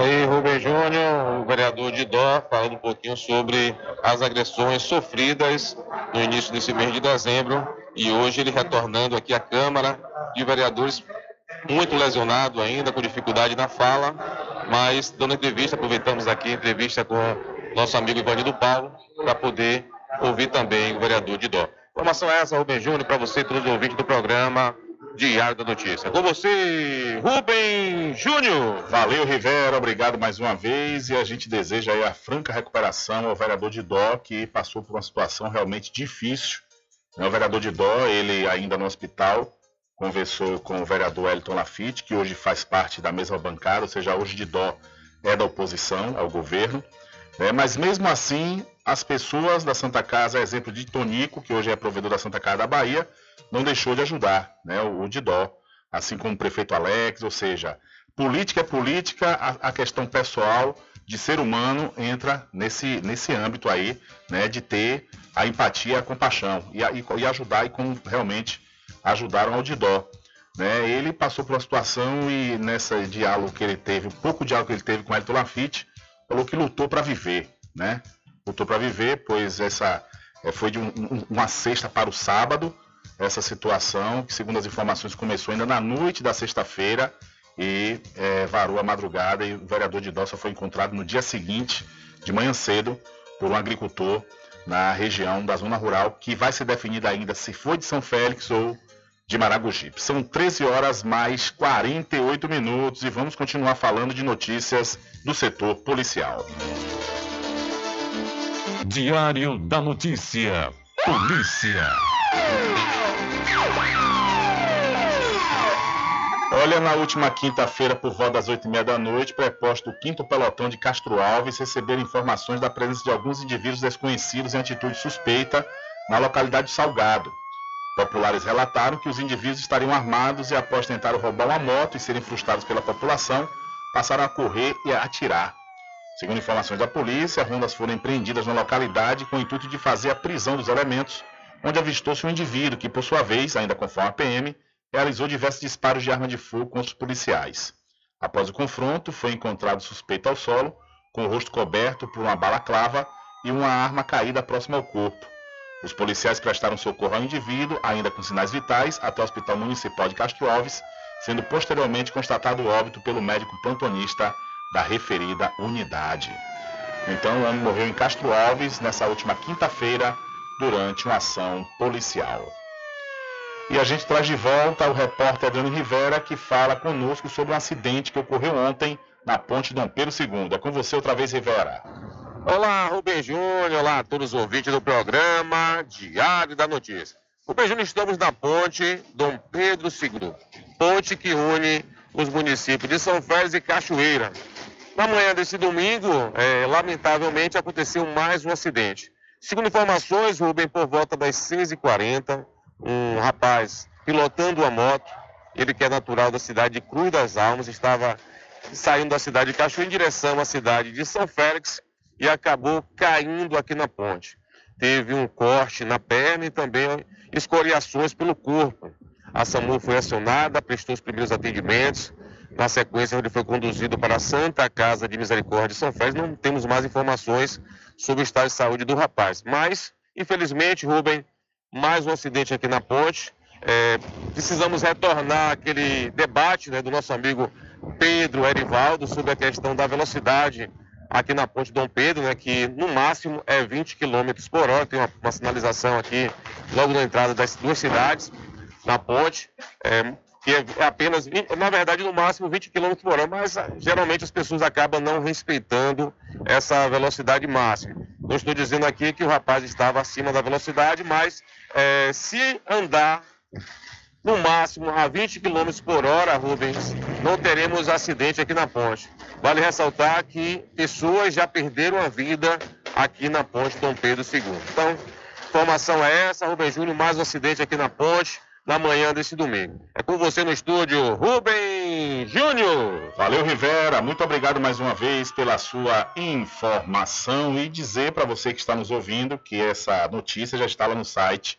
Aí, Rubem Júnior, o vereador de Dó, falando um pouquinho sobre as agressões sofridas no início desse mês de dezembro e hoje ele retornando aqui à Câmara de Vereadores muito lesionado ainda, com dificuldade na fala, mas dando entrevista, aproveitamos aqui a entrevista com nosso amigo Ivanildo Paulo, para poder ouvir também o vereador de Dó. Informação é essa, Rubem Júnior, para você e todos os ouvintes do programa Diário da Notícia. Com você, Rubem Júnior. Valeu, Rivera, obrigado mais uma vez e a gente deseja aí a franca recuperação ao vereador de Dó, que passou por uma situação realmente difícil. O vereador de Dó, ele ainda no hospital, conversou com o vereador Elton Lafitte, que hoje faz parte da mesma bancada, ou seja, hoje de dó é da oposição ao governo. É, mas mesmo assim, as pessoas da Santa Casa, exemplo de Tonico, que hoje é provedor da Santa Casa da Bahia, não deixou de ajudar, né, o, o Didó, assim como o prefeito Alex, ou seja, política é política, a, a questão pessoal de ser humano entra nesse, nesse âmbito aí, né, de ter a empatia, a compaixão e, e, e ajudar e realmente ajudaram ao Didó. Né? Ele passou por uma situação e nessa diálogo que ele teve, o pouco diálogo que ele teve com Elton Lafitte, falou que lutou para viver, né? Lutou para viver, pois essa é, foi de um, um, uma sexta para o sábado, essa situação, que segundo as informações começou ainda na noite da sexta-feira e é, varou a madrugada e o vereador de Dossa foi encontrado no dia seguinte, de manhã cedo, por um agricultor na região da zona rural, que vai ser definida ainda se foi de São Félix ou de Maragogipe. São 13 horas mais 48 minutos e vamos continuar falando de notícias do setor policial. Diário da Notícia. Polícia. Olha, na última quinta-feira, por volta das 8h30 da noite, preposto o 5 Pelotão de Castro Alves receberam informações da presença de alguns indivíduos desconhecidos em atitude suspeita na localidade de Salgado. Populares relataram que os indivíduos estariam armados e, após tentar roubar uma moto e serem frustrados pela população, passaram a correr e a atirar. Segundo informações da polícia, rondas foram empreendidas na localidade com o intuito de fazer a prisão dos elementos, onde avistou-se um indivíduo que, por sua vez, ainda conforme a PM, realizou diversos disparos de arma de fogo contra os policiais. Após o confronto, foi encontrado suspeito ao solo, com o rosto coberto por uma balaclava e uma arma caída próxima ao corpo. Os policiais prestaram socorro ao indivíduo, ainda com sinais vitais, até o Hospital Municipal de Castro Alves, sendo posteriormente constatado o óbito pelo médico plantonista da referida unidade. Então, o homem morreu em Castro Alves nessa última quinta-feira, durante uma ação policial. E a gente traz de volta o repórter Adriano Rivera, que fala conosco sobre um acidente que ocorreu ontem na ponte Dom Pedro II. É com você outra vez, Rivera. Olá, Rubem Júnior, olá a todos os ouvintes do programa Diário da Notícia. Rubem Júnior, estamos na ponte Dom Pedro II, ponte que une os municípios de São Félix e Cachoeira. Na manhã desse domingo, é, lamentavelmente, aconteceu mais um acidente. Segundo informações, Rubem, por volta das 6h40, um rapaz pilotando uma moto, ele que é natural da cidade de Cruz das Almas, estava saindo da cidade de Cachoeira em direção à cidade de São Félix e acabou caindo aqui na ponte. Teve um corte na perna e também escoriações pelo corpo. A SAMU foi acionada, prestou os primeiros atendimentos. Na sequência, ele foi conduzido para a Santa Casa de Misericórdia de São Félix. Não temos mais informações sobre o estado de saúde do rapaz. Mas, infelizmente, Rubem, mais um acidente aqui na ponte. É, precisamos retornar aquele debate né, do nosso amigo Pedro Erivaldo sobre a questão da velocidade aqui na ponte Dom Pedro, né, que no máximo é 20 km por hora. Tem uma, uma, sinalização aqui logo na entrada das duas cidades, na ponte, é, que é apenas, na verdade, no máximo 20 km por hora, mas ah, geralmente as pessoas acabam não respeitando essa velocidade máxima. Não estou dizendo aqui que o rapaz estava acima da velocidade, mas é, se andar no máximo a 20 km por hora, Rubens, não teremos acidente aqui na ponte. Vale ressaltar que pessoas já perderam a vida aqui na ponte Dom Pedro II. Então, informação é essa, Rubens Júnior, mais um acidente aqui na ponte na manhã desse domingo. É com você no estúdio, Rubem Júnior. Valeu, Rivera. Muito obrigado mais uma vez pela sua informação e dizer para você que está nos ouvindo que essa notícia já está lá no site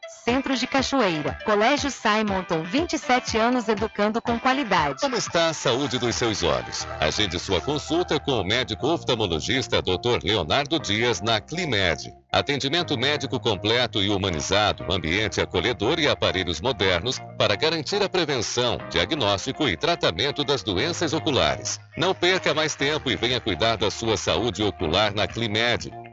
Centro de Cachoeira. Colégio Simonton, 27 anos educando com qualidade. Como está a saúde dos seus olhos? Agende sua consulta com o médico oftalmologista Dr. Leonardo Dias na Climed. Atendimento médico completo e humanizado, ambiente acolhedor e aparelhos modernos para garantir a prevenção, diagnóstico e tratamento das doenças oculares. Não perca mais tempo e venha cuidar da sua saúde ocular na Climed.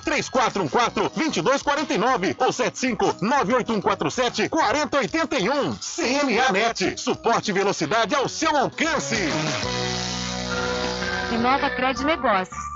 3414 2249 ou 75 98147 4081. CNAnet, suporte e velocidade ao seu alcance. Inova Cred Negócios.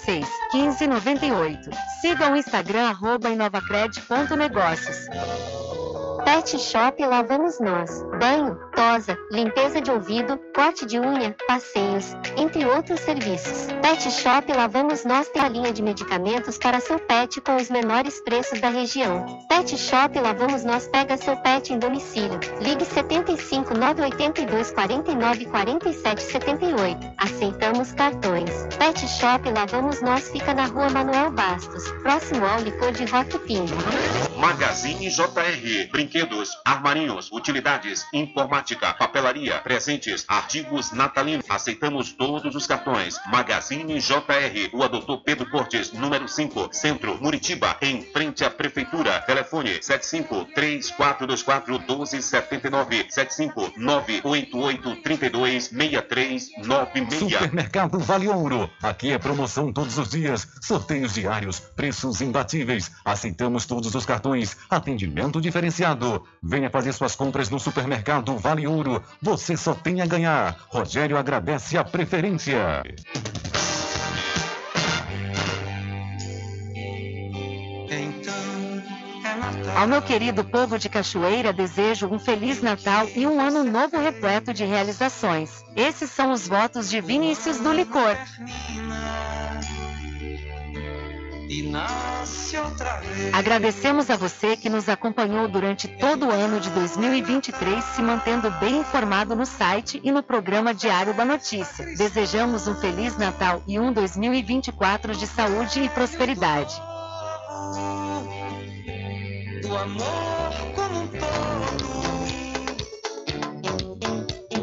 86 15 98. Siga o Instagram arroba inovacred.negócios. Pet Shop lá vamos nós. Banho, tosa, limpeza de ouvido, corte de unha, passeios, entre outros serviços. Pet Shop lá vamos nós tem a linha de medicamentos para seu pet com os menores preços da região. Pet Shop lá vamos nós pega seu pet em domicílio. Ligue 75 982 49 47 78. Aceitamos cartões. Pet Shop lá vamos nós fica na rua Manuel Bastos, próximo ao licor de Rock Pinho. Magazine JR. Brinquedos, armarinhos, utilidades, informática, papelaria, presentes, artigos natalinos. Aceitamos todos os cartões. Magazine JR. Rua Doutor Pedro Cortes, número 5, Centro, Muritiba, em frente à Prefeitura. Telefone 75 3424 1279 75 988 32 6396. Supermercado Vale Ouro. Aqui é promoção todos os dias, sorteios diários, preços imbatíveis. Aceitamos todos os cartões, atendimento diferenciado. Venha fazer suas compras no Supermercado Vale Ouro. Você só tem a ganhar. Rogério agradece a preferência. Ao meu querido povo de Cachoeira, desejo um Feliz Natal e um ano novo repleto de realizações. Esses são os votos de Vinícius do Licor. E nasce outra vez. Agradecemos a você que nos acompanhou durante todo o ano de 2023, se mantendo bem informado no site e no programa Diário da Notícia. Desejamos um Feliz Natal e um 2024 de saúde e prosperidade. Do amor como um todo.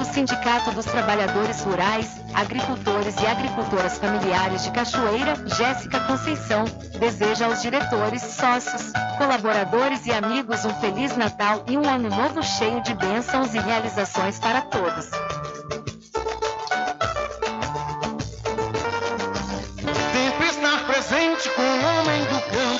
Do Sindicato dos Trabalhadores Rurais, Agricultores e Agricultoras Familiares de Cachoeira, Jéssica Conceição, deseja aos diretores, sócios, colaboradores e amigos um Feliz Natal e um Ano Novo cheio de bênçãos e realizações para todos. Sempre estar presente com o homem do campo.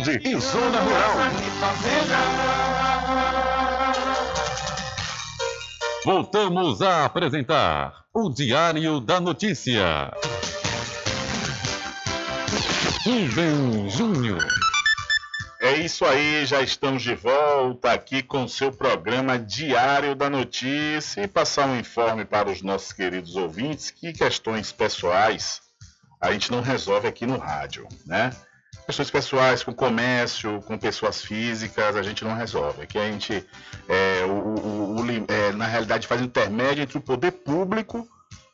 e Zona Rural. Voltamos a apresentar o Diário da Notícia. Rubem Júnior. É isso aí, já estamos de volta aqui com seu programa Diário da Notícia e passar um informe para os nossos queridos ouvintes que questões pessoais a gente não resolve aqui no rádio, né? Questões pessoais com comércio, com pessoas físicas, a gente não resolve. Aqui a gente, é, o, o- o é, na realidade, faz intermédio entre o poder público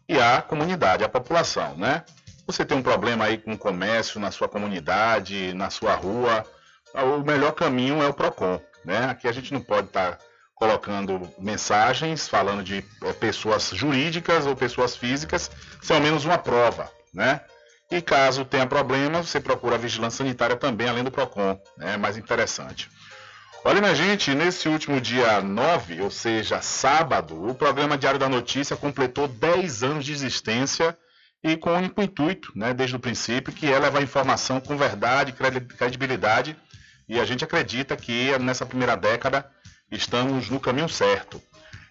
e a comunidade, a população, né? Você tem um problema aí com o comércio na sua comunidade, na sua rua, o melhor caminho é o PROCON, né? Aqui a gente não pode estar colocando mensagens falando de eh, pessoas jurídicas ou pessoas físicas, ao menos uma prova, né? E caso tenha problema, você procura a vigilância sanitária também, além do PROCON? É mais interessante. Olha, minha gente, nesse último dia 9, ou seja, sábado, o programa Diário da Notícia completou 10 anos de existência e com o único intuito, né, desde o princípio, que é levar informação com verdade, credi- credibilidade, e a gente acredita que nessa primeira década estamos no caminho certo.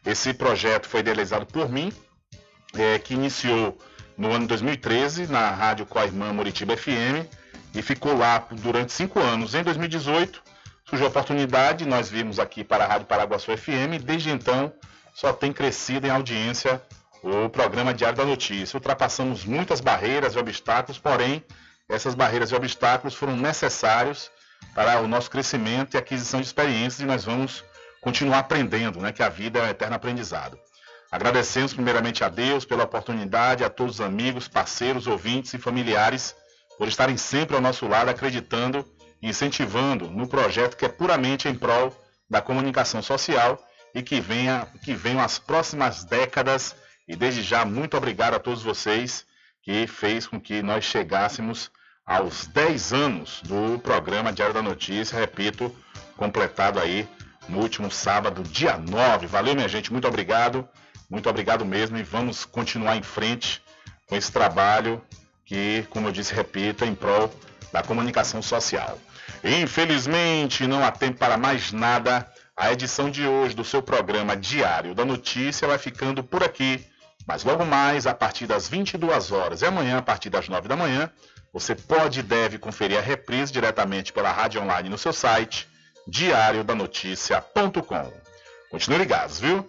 Esse projeto foi idealizado por mim, eh, que iniciou no ano 2013 na Rádio Coirmã Moritiba FM e ficou lá durante cinco anos. Em 2018 surgiu a oportunidade, nós vimos aqui para a Rádio Paraguaçu FM desde então só tem crescido em audiência o programa Diário da Notícia. Ultrapassamos muitas barreiras e obstáculos, porém essas barreiras e obstáculos foram necessários para o nosso crescimento e aquisição de experiências e nós vamos continuar aprendendo, né, que a vida é um eterno aprendizado. Agradecemos primeiramente a Deus pela oportunidade, a todos os amigos, parceiros, ouvintes e familiares por estarem sempre ao nosso lado, acreditando e incentivando no projeto que é puramente em prol da comunicação social e que, venha, que venham as próximas décadas. E desde já, muito obrigado a todos vocês que fez com que nós chegássemos aos 10 anos do programa Diário da Notícia, repito, completado aí no último sábado, dia 9. Valeu, minha gente, muito obrigado. Muito obrigado mesmo e vamos continuar em frente com esse trabalho que, como eu disse, repito, é em prol da comunicação social. Infelizmente, não há tempo para mais nada. A edição de hoje do seu programa Diário da Notícia vai ficando por aqui. Mas logo mais, a partir das 22 horas e amanhã, a partir das 9 da manhã, você pode e deve conferir a reprise diretamente pela rádio online no seu site diariodanoticia.com. Continue ligados, viu?